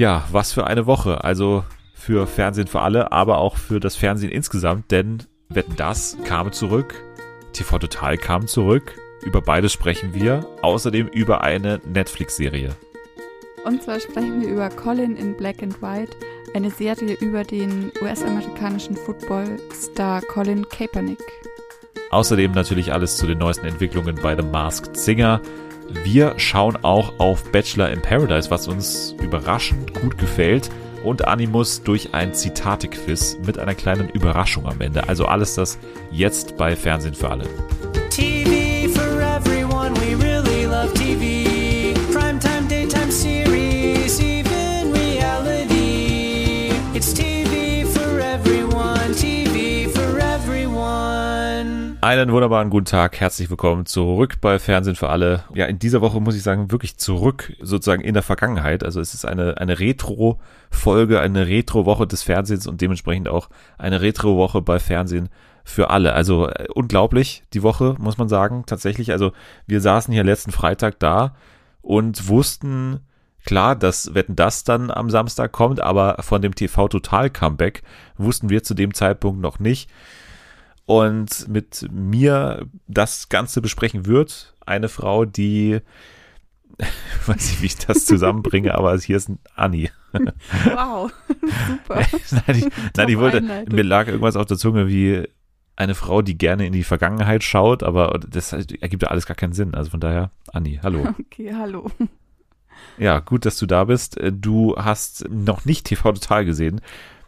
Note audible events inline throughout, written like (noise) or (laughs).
Ja, was für eine Woche. Also für Fernsehen für alle, aber auch für das Fernsehen insgesamt, denn Wetten das kam zurück, TV Total kam zurück, über beides sprechen wir, außerdem über eine Netflix-Serie. Und zwar sprechen wir über Colin in Black and White, eine Serie über den US-amerikanischen Football-Star Colin Kaepernick. Außerdem natürlich alles zu den neuesten Entwicklungen bei The Masked Singer. Wir schauen auch auf Bachelor in Paradise, was uns überraschend gut gefällt. Und Animus durch ein Zitate-Quiz mit einer kleinen Überraschung am Ende. Also alles das jetzt bei Fernsehen für alle. TV for everyone, we really love TV. Einen wunderbaren guten Tag, herzlich willkommen zurück bei Fernsehen für alle. Ja, in dieser Woche muss ich sagen, wirklich zurück sozusagen in der Vergangenheit. Also es ist eine, eine Retro-Folge, eine Retro-Woche des Fernsehens und dementsprechend auch eine Retro-Woche bei Fernsehen für alle. Also äh, unglaublich die Woche, muss man sagen. Tatsächlich, also wir saßen hier letzten Freitag da und wussten klar, dass Wetten das dann am Samstag kommt, aber von dem TV Total Comeback wussten wir zu dem Zeitpunkt noch nicht. Und mit mir das Ganze besprechen wird eine Frau, die (laughs) weiß nicht, wie ich das zusammenbringe, aber hier ist ein Anni. (laughs) Wow, super. (laughs) nein, ich, nein, ich wollte, mir lag irgendwas auf der Zunge wie eine Frau, die gerne in die Vergangenheit schaut, aber das ergibt ja alles gar keinen Sinn. Also von daher, Anni, hallo. Okay, hallo. Ja, gut, dass du da bist. Du hast noch nicht TV Total gesehen.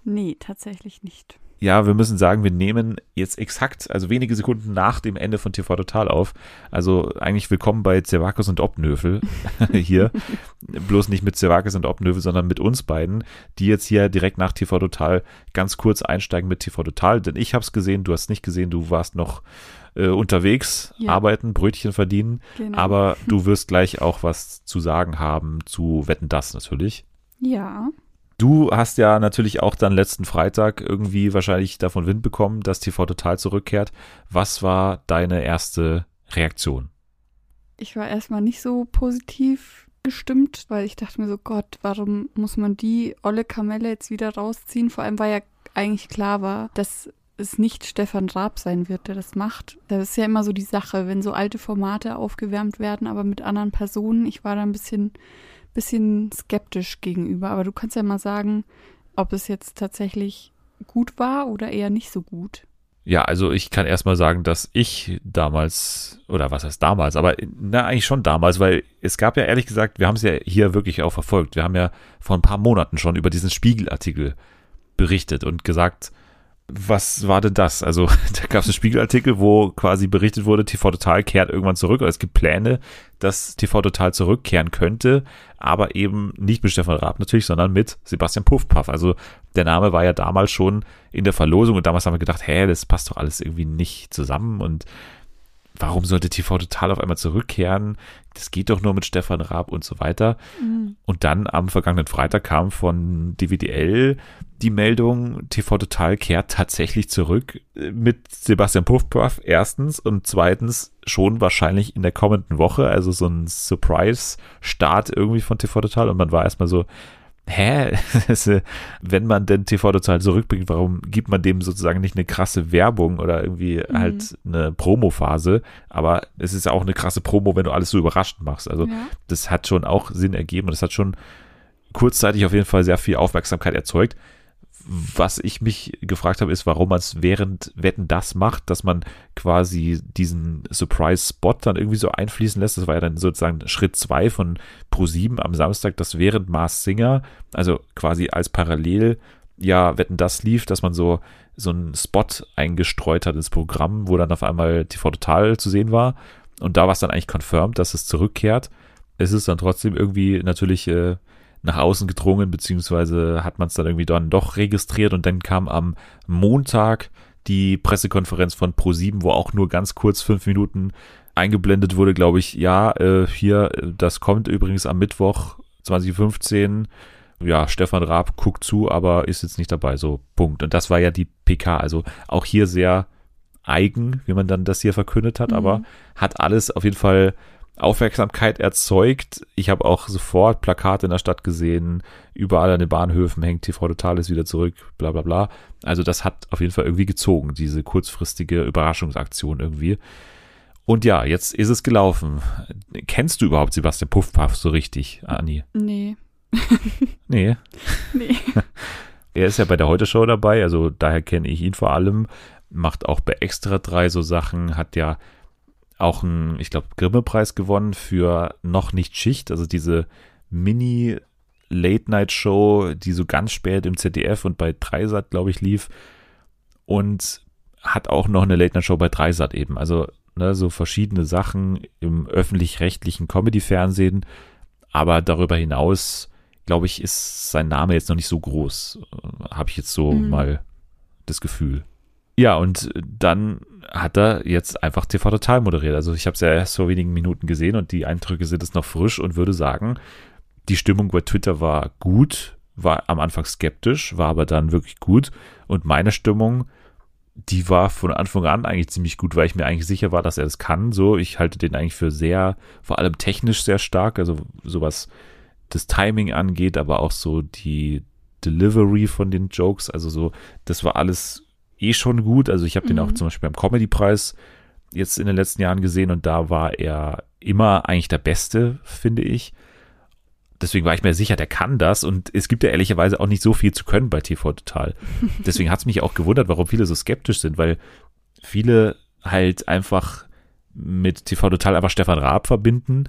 Nee, tatsächlich nicht ja, wir müssen sagen, wir nehmen jetzt exakt, also wenige Sekunden nach dem Ende von TV Total auf. Also eigentlich willkommen bei Zervakis und Obnöfel (laughs) hier. Bloß nicht mit Zervakis und Obnöfel, sondern mit uns beiden, die jetzt hier direkt nach TV Total ganz kurz einsteigen mit TV Total. Denn ich habe es gesehen, du hast es nicht gesehen, du warst noch äh, unterwegs, ja. arbeiten, Brötchen verdienen. Genau. Aber (laughs) du wirst gleich auch was zu sagen haben zu Wetten das natürlich. Ja. Du hast ja natürlich auch dann letzten Freitag irgendwie wahrscheinlich davon Wind bekommen, dass TV Total zurückkehrt. Was war deine erste Reaktion? Ich war erstmal nicht so positiv gestimmt, weil ich dachte mir so, Gott, warum muss man die olle Kamelle jetzt wieder rausziehen? Vor allem, weil ja eigentlich klar war, dass es nicht Stefan Raab sein wird, der das macht. Das ist ja immer so die Sache, wenn so alte Formate aufgewärmt werden, aber mit anderen Personen. Ich war da ein bisschen bisschen skeptisch gegenüber. Aber du kannst ja mal sagen, ob es jetzt tatsächlich gut war oder eher nicht so gut. Ja, also ich kann erstmal sagen, dass ich damals, oder was heißt damals, aber na, eigentlich schon damals, weil es gab ja ehrlich gesagt, wir haben es ja hier wirklich auch verfolgt. Wir haben ja vor ein paar Monaten schon über diesen Spiegelartikel berichtet und gesagt, was war denn das? Also, (laughs) da gab es einen Spiegelartikel, wo quasi berichtet wurde, TV Total kehrt irgendwann zurück. Oder es gibt Pläne, dass TV Total zurückkehren könnte, aber eben nicht mit Stefan Raab natürlich, sondern mit Sebastian Puffpaff. Also, der Name war ja damals schon in der Verlosung und damals haben wir gedacht, hä, das passt doch alles irgendwie nicht zusammen und warum sollte TV Total auf einmal zurückkehren? Das geht doch nur mit Stefan Raab und so weiter. Mhm. Und dann am vergangenen Freitag kam von DWDL die Meldung, TV Total kehrt tatsächlich zurück mit Sebastian Puffpuff erstens und zweitens schon wahrscheinlich in der kommenden Woche, also so ein Surprise-Start irgendwie von TV Total und man war erstmal so, hä, (laughs) wenn man denn TV total zurückbringt, warum gibt man dem sozusagen nicht eine krasse Werbung oder irgendwie mhm. halt eine Promo-Phase? Aber es ist ja auch eine krasse Promo, wenn du alles so überrascht machst. Also ja. das hat schon auch Sinn ergeben und das hat schon kurzzeitig auf jeden Fall sehr viel Aufmerksamkeit erzeugt was ich mich gefragt habe, ist, warum man es während Wetten das macht, dass man quasi diesen Surprise-Spot dann irgendwie so einfließen lässt. Das war ja dann sozusagen Schritt zwei von Pro7 am Samstag, dass während Mars Singer, also quasi als Parallel, ja, Wetten das lief, dass man so, so einen Spot eingestreut hat ins Programm, wo dann auf einmal TV Total zu sehen war. Und da war es dann eigentlich confirmed, dass es zurückkehrt. Es ist dann trotzdem irgendwie natürlich äh, nach außen gedrungen, beziehungsweise hat man es dann irgendwie dann doch registriert und dann kam am Montag die Pressekonferenz von Pro7, wo auch nur ganz kurz fünf Minuten eingeblendet wurde, glaube ich, ja, äh, hier, das kommt übrigens am Mittwoch 2015. Ja, Stefan Raab guckt zu, aber ist jetzt nicht dabei, so Punkt. Und das war ja die PK, also auch hier sehr eigen, wie man dann das hier verkündet hat, mhm. aber hat alles auf jeden Fall Aufmerksamkeit erzeugt. Ich habe auch sofort Plakate in der Stadt gesehen, überall an den Bahnhöfen hängt TV Total ist wieder zurück, bla bla bla. Also das hat auf jeden Fall irgendwie gezogen, diese kurzfristige Überraschungsaktion irgendwie. Und ja, jetzt ist es gelaufen. Kennst du überhaupt Sebastian Puffpaff so richtig, Anni? Nee. (laughs) Nee. Nee. (laughs) Er ist ja bei der Heute-Show dabei, also daher kenne ich ihn vor allem. Macht auch bei Extra 3 so Sachen, hat ja auch einen, ich glaube, Grimme-Preis gewonnen für Noch nicht Schicht, also diese Mini-Late-Night-Show, die so ganz spät im ZDF und bei Dreisat, glaube ich, lief. Und hat auch noch eine Late-Night-Show bei Dreisat eben. Also ne, so verschiedene Sachen im öffentlich-rechtlichen Comedy-Fernsehen. Aber darüber hinaus, glaube ich, ist sein Name jetzt noch nicht so groß. Äh, Habe ich jetzt so Mhm. mal das Gefühl. Ja, und dann hat er jetzt einfach TV Total moderiert. Also ich habe es ja erst vor wenigen Minuten gesehen und die Eindrücke sind jetzt noch frisch und würde sagen, die Stimmung bei Twitter war gut, war am Anfang skeptisch, war aber dann wirklich gut. Und meine Stimmung, die war von Anfang an eigentlich ziemlich gut, weil ich mir eigentlich sicher war, dass er das kann. So, ich halte den eigentlich für sehr, vor allem technisch sehr stark, also sowas das Timing angeht, aber auch so die Delivery von den Jokes, also so, das war alles eh schon gut. Also ich habe den Mhm. auch zum Beispiel beim Comedy-Preis jetzt in den letzten Jahren gesehen und da war er immer eigentlich der Beste, finde ich. Deswegen war ich mir sicher, der kann das und es gibt ja ehrlicherweise auch nicht so viel zu können bei TV Total. (laughs) Deswegen hat es mich auch gewundert, warum viele so skeptisch sind, weil viele halt einfach mit TV Total einfach Stefan Raab verbinden,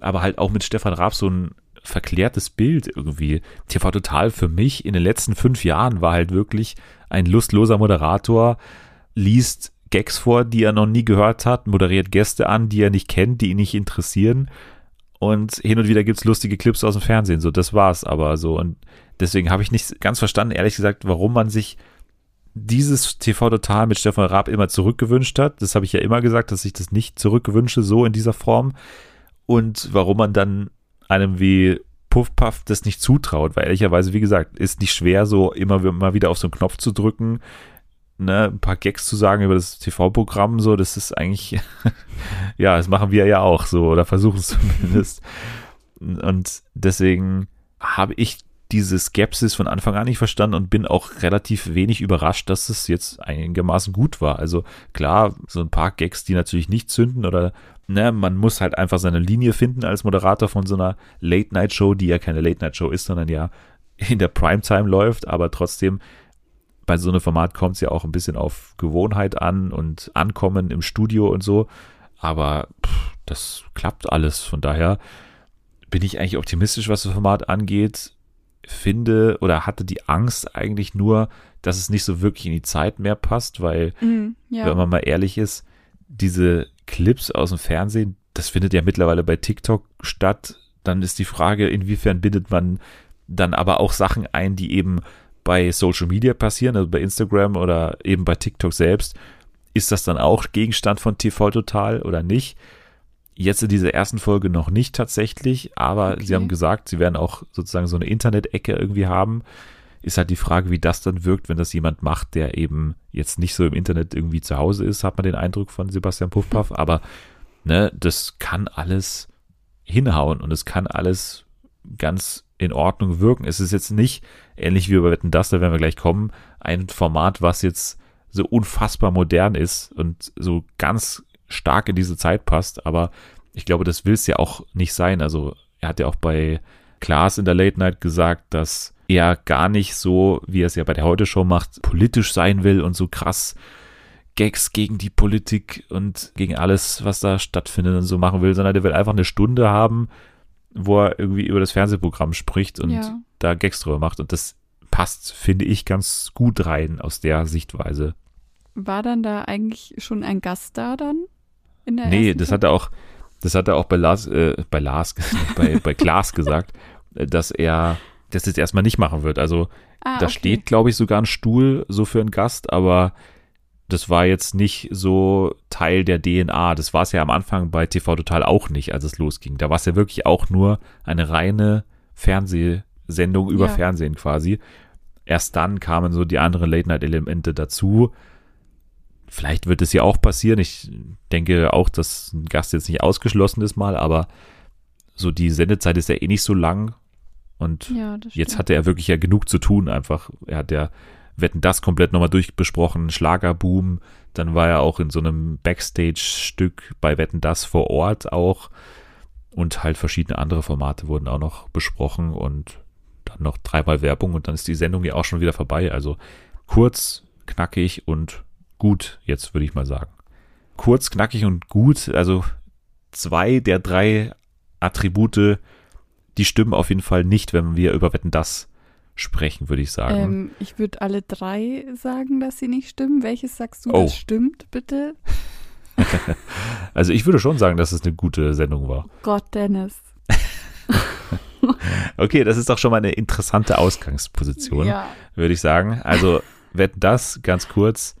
aber halt auch mit Stefan Raab so ein verklärtes Bild irgendwie. TV Total für mich in den letzten fünf Jahren war halt wirklich ein lustloser Moderator, liest Gags vor, die er noch nie gehört hat, moderiert Gäste an, die er nicht kennt, die ihn nicht interessieren. Und hin und wieder gibt's lustige Clips aus dem Fernsehen. So, das war's aber so. Und deswegen habe ich nicht ganz verstanden, ehrlich gesagt, warum man sich dieses TV Total mit Stefan Raab immer zurückgewünscht hat. Das habe ich ja immer gesagt, dass ich das nicht zurückgewünsche, so in dieser Form. Und warum man dann einem wie Puffpuff das nicht zutraut, weil ehrlicherweise, wie gesagt, ist nicht schwer, so immer mal wieder auf so einen Knopf zu drücken, ne, ein paar Gags zu sagen über das TV-Programm, so, das ist eigentlich, (laughs) ja, das machen wir ja auch so, oder versuchen es (laughs) zumindest. Und deswegen habe ich diese Skepsis von Anfang an nicht verstanden und bin auch relativ wenig überrascht, dass es jetzt einigermaßen gut war. Also klar, so ein paar Gags, die natürlich nicht zünden oder ne, man muss halt einfach seine Linie finden als Moderator von so einer Late-Night-Show, die ja keine Late-Night-Show ist, sondern ja in der Primetime läuft, aber trotzdem bei so einem Format kommt es ja auch ein bisschen auf Gewohnheit an und Ankommen im Studio und so. Aber pff, das klappt alles. Von daher bin ich eigentlich optimistisch, was das Format angeht. Finde oder hatte die Angst eigentlich nur, dass es nicht so wirklich in die Zeit mehr passt, weil, Mhm, ja. wenn man mal ehrlich ist, diese Clips aus dem Fernsehen, das findet ja mittlerweile bei TikTok statt. Dann ist die Frage, inwiefern bindet man dann aber auch Sachen ein, die eben bei Social Media passieren, also bei Instagram oder eben bei TikTok selbst. Ist das dann auch Gegenstand von TV Total oder nicht? Jetzt in dieser ersten Folge noch nicht tatsächlich, aber Okay. sie haben gesagt, sie werden auch sozusagen so eine Internet-Ecke irgendwie haben. Ist halt die Frage, wie das dann wirkt, wenn das jemand macht, der eben jetzt nicht so im Internet irgendwie zu Hause ist, hat man den Eindruck von Sebastian Puffpaff. Aber ne, das kann alles hinhauen und es kann alles ganz in Ordnung wirken. Es ist jetzt nicht, ähnlich wie bei Wetten das, da werden wir gleich kommen, ein Format, was jetzt so unfassbar modern ist und so ganz stark in diese Zeit passt, aber ich glaube, das will es ja auch nicht sein. Also er hat ja auch bei Klaas in der Late Night gesagt, dass er gar nicht so, wie er es ja bei der Heute-Show macht, politisch sein will und so krass Gags gegen die Politik und gegen alles, was da stattfindet und so machen will, sondern der will einfach eine Stunde haben, wo er irgendwie über das Fernsehprogramm spricht und Ja. da Gags drüber macht. Und das passt, finde ich, ganz gut rein aus der Sichtweise. War dann da eigentlich schon ein Gast da dann? In der Nee, das hat er auch, das hat er auch bei Lars, äh, bei Lars, (laughs) bei, bei Klaas gesagt, äh, dass er das jetzt erstmal nicht machen wird. Also Ah, da okay. steht, glaube ich, sogar ein Stuhl so für einen Gast, aber das war jetzt nicht so Teil der DNA. Das war es ja am Anfang bei TV Total auch nicht, als es losging. Da war es ja wirklich auch nur eine reine Fernsehsendung über Ja. Fernsehen quasi. Erst dann kamen so die anderen Late-Night-Elemente dazu. vielleicht wird es ja auch passieren. Ich denke auch, dass ein Gast jetzt nicht ausgeschlossen ist mal, aber so die Sendezeit ist ja eh nicht so lang. Und Ja, jetzt hatte er wirklich ja genug zu tun einfach. Er hat ja Wetten das komplett nochmal durchbesprochen, Schlagerboom. Dann war er auch in so einem Backstage-Stück bei Wetten das vor Ort auch. Und halt verschiedene andere Formate wurden auch noch besprochen und dann noch dreimal Werbung und dann ist die Sendung ja auch schon wieder vorbei. Also kurz, knackig und gut, jetzt würde ich mal sagen. Kurz, knackig und gut, also zwei der drei Attribute, die stimmen auf jeden Fall nicht, wenn wir über Wetten das sprechen, würde ich sagen. Ähm, ich würde alle drei sagen, dass sie nicht stimmen. Welches sagst du, Oh. das stimmt, bitte? (laughs) Also ich würde schon sagen, dass es eine gute Sendung war. Gott, Dennis. (laughs) Okay, das ist doch schon mal eine interessante Ausgangsposition, Ja. würde ich sagen. Also Wetten das, ganz kurz,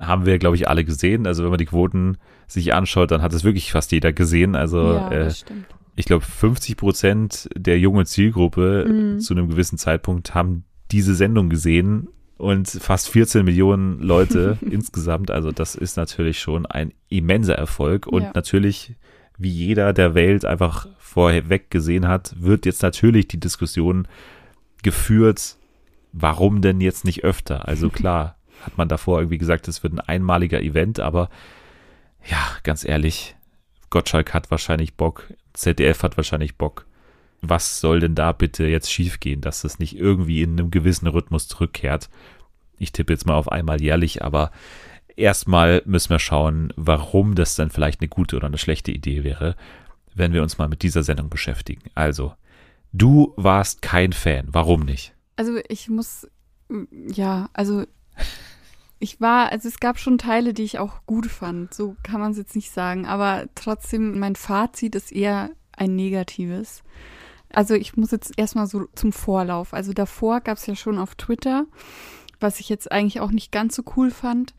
haben wir, glaube ich, alle gesehen. Also wenn man die Quoten sich anschaut, dann hat es wirklich fast jeder gesehen. Also ja, äh, das stimmt. Ich glaube, 50 Prozent der jungen Zielgruppe Mhm. zu einem gewissen Zeitpunkt haben diese Sendung gesehen und fast 14 Millionen Leute (laughs) insgesamt. Also das ist natürlich schon ein immenser Erfolg und Ja. natürlich, wie jeder der Welt einfach vorweg gesehen hat, wird jetzt natürlich die Diskussion geführt, warum denn jetzt nicht öfter? Also (laughs) klar, hat man davor irgendwie gesagt, es wird ein einmaliger Event, aber ja, ganz ehrlich, Gottschalk hat wahrscheinlich Bock, ZDF hat wahrscheinlich Bock. Was soll denn da bitte jetzt schiefgehen, dass das nicht irgendwie in einem gewissen Rhythmus zurückkehrt? Ich tippe jetzt mal auf einmal jährlich, aber erstmal müssen wir schauen, warum das dann vielleicht eine gute oder eine schlechte Idee wäre, wenn wir uns mal mit dieser Sendung beschäftigen. Also, du warst kein Fan. Warum nicht? Also ich muss, ja, also ich war, also es gab schon Teile, die ich auch gut fand. So kann man es jetzt nicht sagen. Aber trotzdem, mein Fazit ist eher ein negatives. Also ich muss jetzt erstmal so zum Vorlauf. Also davor gab es ja schon auf Twitter, was ich jetzt eigentlich auch nicht ganz so cool fand,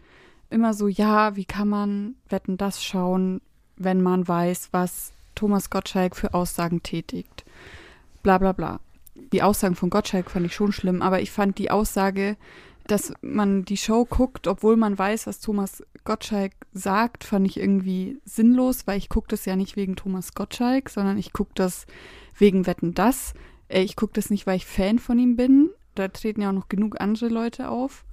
immer so, ja, wie kann man Wetten das schauen, wenn man weiß, was Thomas Gottschalk für Aussagen tätigt. Bla bla bla. Die Aussagen von Gottschalk fand ich schon schlimm, aber ich fand die Aussage, dass man die Show guckt, obwohl man weiß, was Thomas Gottschalk sagt, fand ich irgendwie sinnlos, weil ich gucke das ja nicht wegen Thomas Gottschalk, sondern ich gucke das wegen Wetten das. Äh, Ich gucke das nicht, weil ich Fan von ihm bin. Da treten ja auch noch genug andere Leute auf.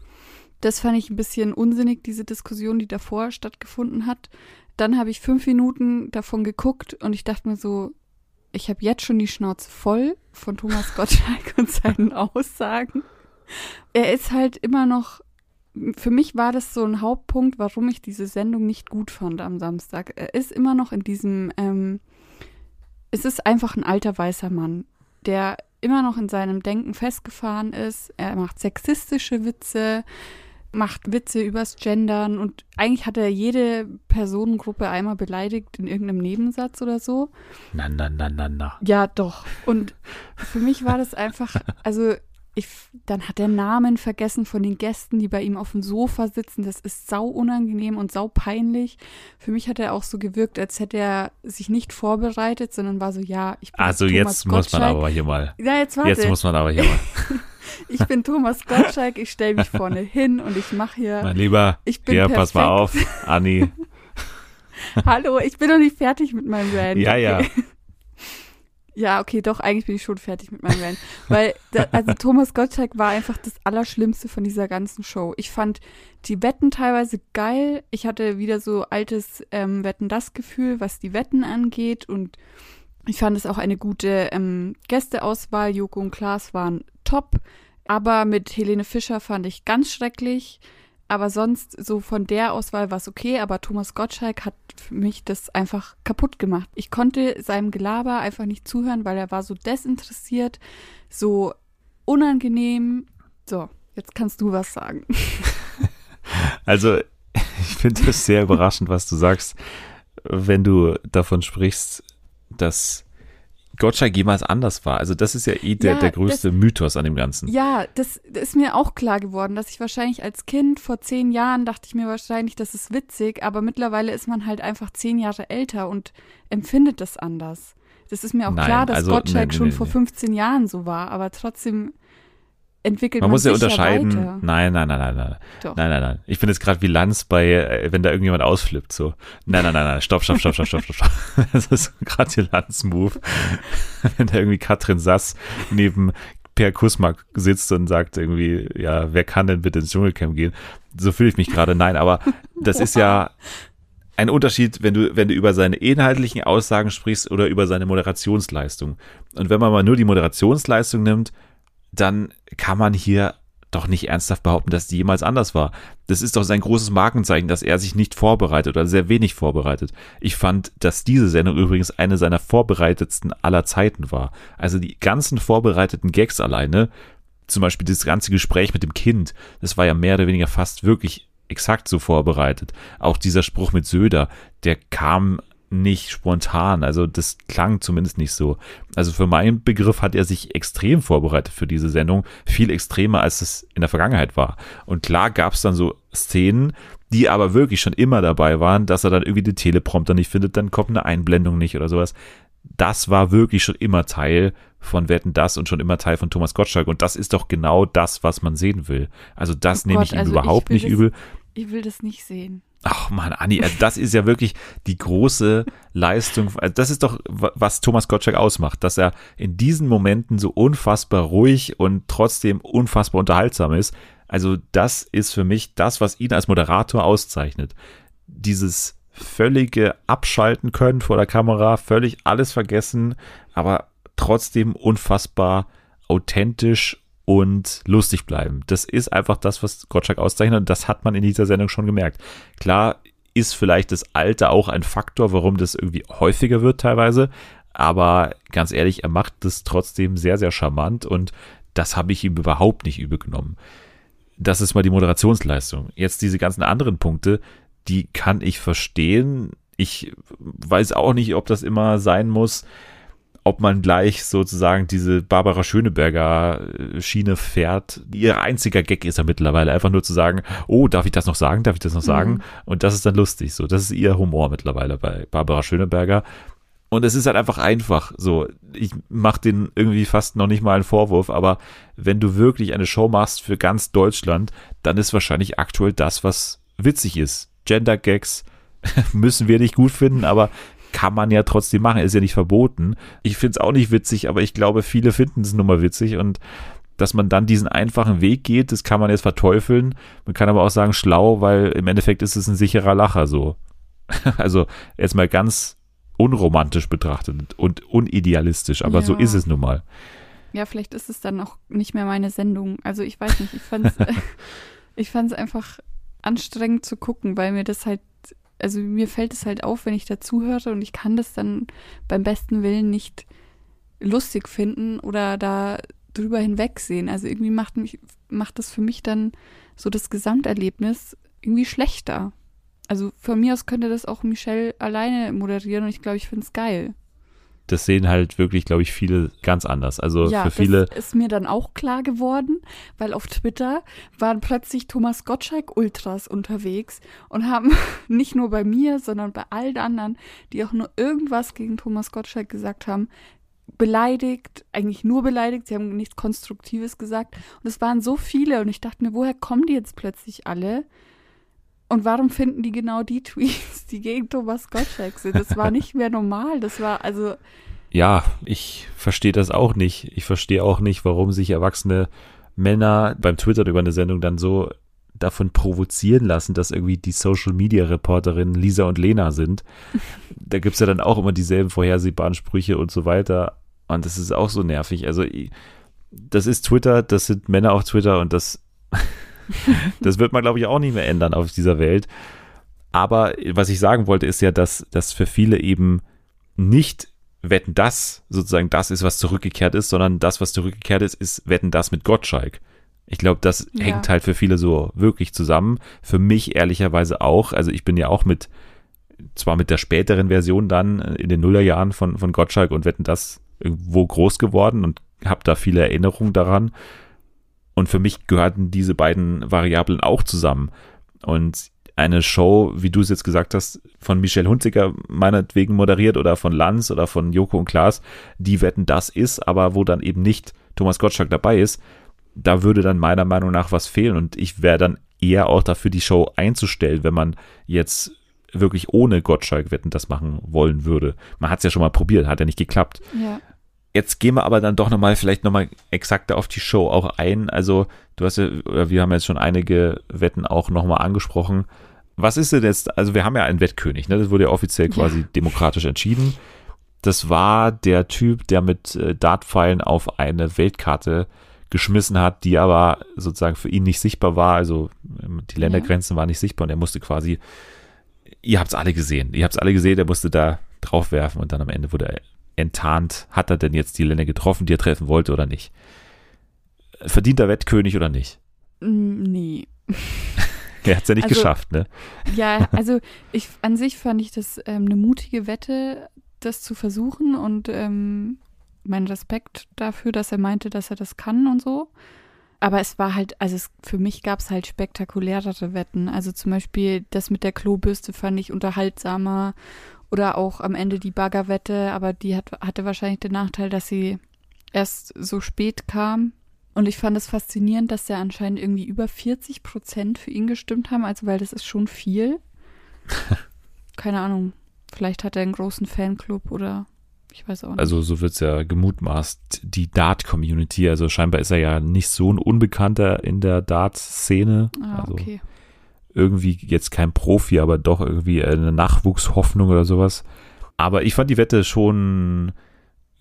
Das fand ich ein bisschen unsinnig, diese Diskussion, die davor stattgefunden hat. Dann habe ich fünf Minuten davon geguckt und ich dachte mir so, ich habe jetzt schon die Schnauze voll von Thomas (laughs) Gottschalk und seinen Aussagen. Er ist halt immer noch, für mich war das so ein Hauptpunkt, warum ich diese Sendung nicht gut fand am Samstag. Er ist immer noch in diesem, ähm, es ist einfach ein alter weißer Mann, der immer noch in seinem Denken festgefahren ist. Er macht sexistische Witze, macht Witze übers Gendern und eigentlich hat er jede Personengruppe einmal beleidigt in irgendeinem Nebensatz oder so. Na, na, na, na, na. Ja, doch. Und für mich war das einfach, also ich, dann hat er Namen vergessen von den Gästen, die bei ihm auf dem Sofa sitzen. Das ist sau unangenehm und sau peinlich. Für mich hat er auch so gewirkt, als hätte er sich nicht vorbereitet, sondern war so, ja, ich bin Also Thomas jetzt muss man Gottschalk. aber hier mal. Ja, jetzt warte. Jetzt muss man aber hier mal. (laughs) ich bin Thomas Gottschalk, ich stelle mich vorne (laughs) hin und ich mache hier. Mein Lieber, Ich bin hier, pass mal perfekt. auf, Anni. (laughs) Hallo, ich bin noch nicht fertig mit meinem Rant. Ja, ja. okay. Ja, okay, doch, eigentlich bin ich schon fertig mit meinem Rant. Weil, da, also Thomas Gottschalk war einfach das Allerschlimmste von dieser ganzen Show. Ich fand die Wetten teilweise geil. Ich hatte wieder so altes ähm, Wetten-Das-Gefühl, was die Wetten angeht. Und ich fand es auch eine gute ähm, Gästeauswahl. Joko und Klaas waren top. Aber mit Helene Fischer fand ich ganz schrecklich. Aber sonst, so von der Auswahl war es okay, aber Thomas Gottschalk hat für mich das einfach kaputt gemacht. Ich konnte seinem Gelaber einfach nicht zuhören, weil er war so desinteressiert, so unangenehm. So, jetzt kannst du was sagen. (laughs) Also, ich finde es sehr überraschend, was du sagst, wenn du davon sprichst, dass Gottschalk jemals anders war. Also, das ist ja eh der, Ja, der größte Mythos an dem Ganzen. Ja, das, das ist mir auch klar geworden, dass ich wahrscheinlich als Kind vor zehn Jahren dachte ich mir wahrscheinlich, das ist witzig, aber mittlerweile ist man halt einfach zehn Jahre älter und empfindet das anders. Das ist mir auch Nein, klar, dass also, Gottschalk nee, nee, schon vor nee. 15 Jahren so war, aber trotzdem entwickelt Man man, muss ja unterscheiden. weiter. nein, nein, nein, nein, nein. Doch. Nein, nein, nein. Ich finde jetzt gerade wie Lanz bei, äh, wenn da irgendjemand ausflippt, so. Nein, nein, nein, nein. Stopp, stopp, stopp, stopp, stopp, stopp. stopp. (laughs) Das ist gerade der Lanz-Move. (laughs) Wenn da irgendwie Katrin Sass neben Per Kusmak sitzt und sagt irgendwie, ja, wer kann denn bitte ins Dschungelcamp gehen? So fühle ich mich gerade. Nein, aber das ist ja (laughs) ein Unterschied, wenn du, wenn du über seine inhaltlichen Aussagen sprichst oder über seine Moderationsleistung. Und wenn man mal nur die Moderationsleistung nimmt, dann kann man hier doch nicht ernsthaft behaupten, dass die jemals anders war. Das ist doch sein großes Markenzeichen, dass er sich nicht vorbereitet oder sehr wenig vorbereitet. Ich fand, dass diese Sendung übrigens eine seiner vorbereitetsten aller Zeiten war. Also die ganzen vorbereiteten Gags alleine, zum Beispiel das ganze Gespräch mit dem Kind, das war ja mehr oder weniger fast wirklich exakt so vorbereitet. Auch dieser Spruch mit Söder, der kam nicht spontan. Also das klang zumindest nicht so. Also für meinen Begriff hat er sich extrem vorbereitet für diese Sendung. Viel extremer, als es in der Vergangenheit war. Und klar gab es dann so Szenen, die aber wirklich schon immer dabei waren, dass er dann irgendwie den Teleprompter nicht findet, dann kommt eine Einblendung nicht oder sowas. Das war wirklich schon immer Teil von Wetten das und schon immer Teil von Thomas Gottschalk. Und das ist doch genau das, was man sehen will. Also das Oh nehme ich ihm also überhaupt nicht das- übel. Ich will das nicht sehen. Ach man, Anni, also das ist ja wirklich die große Leistung. Also das ist doch, wa- was Thomas Gottschalk ausmacht, dass er in diesen Momenten so unfassbar ruhig und trotzdem unfassbar unterhaltsam ist. Also das ist für mich das, was ihn als Moderator auszeichnet. Dieses völlige Abschalten können vor der Kamera, völlig alles vergessen, aber trotzdem unfassbar authentisch und lustig bleiben. Das ist einfach das, was Gottschalk auszeichnet und das hat man in dieser Sendung schon gemerkt. Klar ist vielleicht das Alter auch ein Faktor, warum das irgendwie häufiger wird teilweise, aber ganz ehrlich, er macht das trotzdem sehr, sehr charmant und das habe ich ihm überhaupt nicht übel genommen. Das ist mal die Moderationsleistung. Jetzt diese ganzen anderen Punkte, die kann ich verstehen. Ich weiß auch nicht, ob das immer sein muss ob man gleich sozusagen diese Barbara Schöneberger äh, Schiene fährt. Ihr einziger Gag ist ja mittlerweile einfach nur zu sagen, oh, darf ich das noch sagen, darf ich das noch sagen? Mhm. Und das ist dann lustig. So, das ist ihr Humor mittlerweile bei Barbara Schöneberger. Und es ist halt einfach einfach so. Ich mache den irgendwie fast noch nicht mal einen Vorwurf, aber wenn du wirklich eine Show machst für ganz Deutschland, dann ist wahrscheinlich aktuell das, was witzig ist. Gender Gags (laughs) müssen wir nicht gut finden, aber kann man ja trotzdem machen, ist ja nicht verboten. Ich finde es auch nicht witzig, aber ich glaube, viele finden es nun mal witzig und dass man dann diesen einfachen Weg geht, das kann man jetzt verteufeln. Man kann aber auch sagen schlau, weil im Endeffekt ist es ein sicherer Lacher so. (laughs) Also jetzt mal ganz unromantisch betrachtet und unidealistisch, aber so Ja. ist es nun mal. Ja, vielleicht ist es dann auch nicht mehr meine Sendung. Also ich weiß nicht, ich (laughs) (laughs) ich fand's einfach anstrengend zu gucken, weil mir das halt, also mir fällt es halt auf, wenn ich dazuhöre und ich kann das dann beim besten Willen nicht lustig finden oder da drüber hinwegsehen. Also irgendwie macht mich, macht das für mich dann so das Gesamterlebnis irgendwie schlechter. Also von mir aus könnte das auch Michelle alleine moderieren und ich glaube, ich finde es geil. Das sehen halt wirklich, glaube ich, viele ganz anders. Also ja, für viele das ist mir dann auch klar geworden, weil auf Twitter waren plötzlich Thomas Gottschalk Ultras unterwegs und haben (laughs) nicht nur bei mir, sondern bei allen anderen, die auch nur irgendwas gegen Thomas Gottschalk gesagt haben, beleidigt, eigentlich nur beleidigt, sie haben nichts Konstruktives gesagt. Und es waren so viele und ich dachte mir, woher kommen die jetzt plötzlich alle? Und warum finden die genau die Tweets, die gegen Thomas Gottschalk sind? Das war nicht mehr normal. Das war also, Ja, ich verstehe das auch nicht. Ich verstehe auch nicht, warum sich erwachsene Männer beim Twitter über eine Sendung dann so davon provozieren lassen, dass irgendwie die Social Media Reporterinnen Lisa und Lena sind. Da gibt's ja dann auch immer dieselben vorhersehbaren Sprüche und so weiter. Und das ist auch so nervig. Also, das ist Twitter, das sind Männer auf Twitter und das, (laughs) das wird man, glaube ich, auch nicht mehr ändern auf dieser Welt. Aber was ich sagen wollte, ist ja, dass, dass für viele eben nicht Wetten das sozusagen das ist, was zurückgekehrt ist, sondern das, was zurückgekehrt ist, ist Wetten das mit Gottschalk. Ich glaube, das Ja. hängt halt für viele so wirklich zusammen. Für mich ehrlicherweise auch. Also ich bin ja auch mit, zwar mit der späteren Version dann äh, in den Nullerjahren von, von Gottschalk und Wetten das irgendwo groß geworden und habe da viele Erinnerungen daran. Und für mich gehörten diese beiden Variablen auch zusammen. Und eine Show, wie du es jetzt gesagt hast, von Michelle Hunziker meinetwegen moderiert oder von Lanz oder von Joko und Klaas, die wetten, das ist, aber wo dann eben nicht Thomas Gottschalk dabei ist, da würde dann meiner Meinung nach was fehlen und ich wäre dann eher auch dafür, die Show einzustellen, wenn man jetzt wirklich ohne Gottschalk-Wetten das machen wollen würde. Man hat es ja schon mal probiert, hat ja nicht geklappt. Ja. Jetzt gehen wir aber dann doch nochmal, vielleicht nochmal exakter auf die Show auch ein. Also, du hast ja, wir haben jetzt schon einige Wetten auch nochmal angesprochen. Was ist denn jetzt, also wir haben ja einen Wettkönig, ne? Das wurde ja offiziell quasi Ja. demokratisch entschieden. Das war der Typ, der mit äh, Dartpfeilen auf eine Weltkarte geschmissen hat, die aber sozusagen für ihn nicht sichtbar war. Also die Ländergrenzen waren nicht sichtbar und er musste quasi, ihr habt es alle gesehen, ihr habt es alle gesehen, er musste da drauf werfen und dann am Ende wurde er enttarnt. Hat er denn jetzt die Länder getroffen, die er treffen wollte oder nicht? Verdient er Wettkönig oder nicht? Mm, Nee. (laughs) Er hat es ja nicht Also- geschafft, ne? Ja, also ich an sich fand ich das ähm, eine mutige Wette, das zu versuchen und ähm, mein Respekt dafür, dass er meinte, dass er das kann und so. Aber es war halt, also es, für mich gab es halt spektakulärere Wetten. Also zum Beispiel das mit der Klobürste fand ich unterhaltsamer oder auch am Ende die Baggerwette, aber die hat, hatte wahrscheinlich den Nachteil, dass sie erst so spät kam. Und ich fand es faszinierend, dass ja anscheinend irgendwie über 40 Prozent für ihn gestimmt haben, also weil das ist schon viel. (laughs) Keine Ahnung. Vielleicht hat er einen großen Fanclub oder ich weiß auch nicht. Also so wird es ja gemutmaßt, die Dart-Community. Also scheinbar ist er ja nicht so ein Unbekannter in der Dart-Szene. ah, also okay. Irgendwie jetzt kein Profi, aber doch irgendwie eine Nachwuchshoffnung oder sowas. Aber ich fand die Wette schon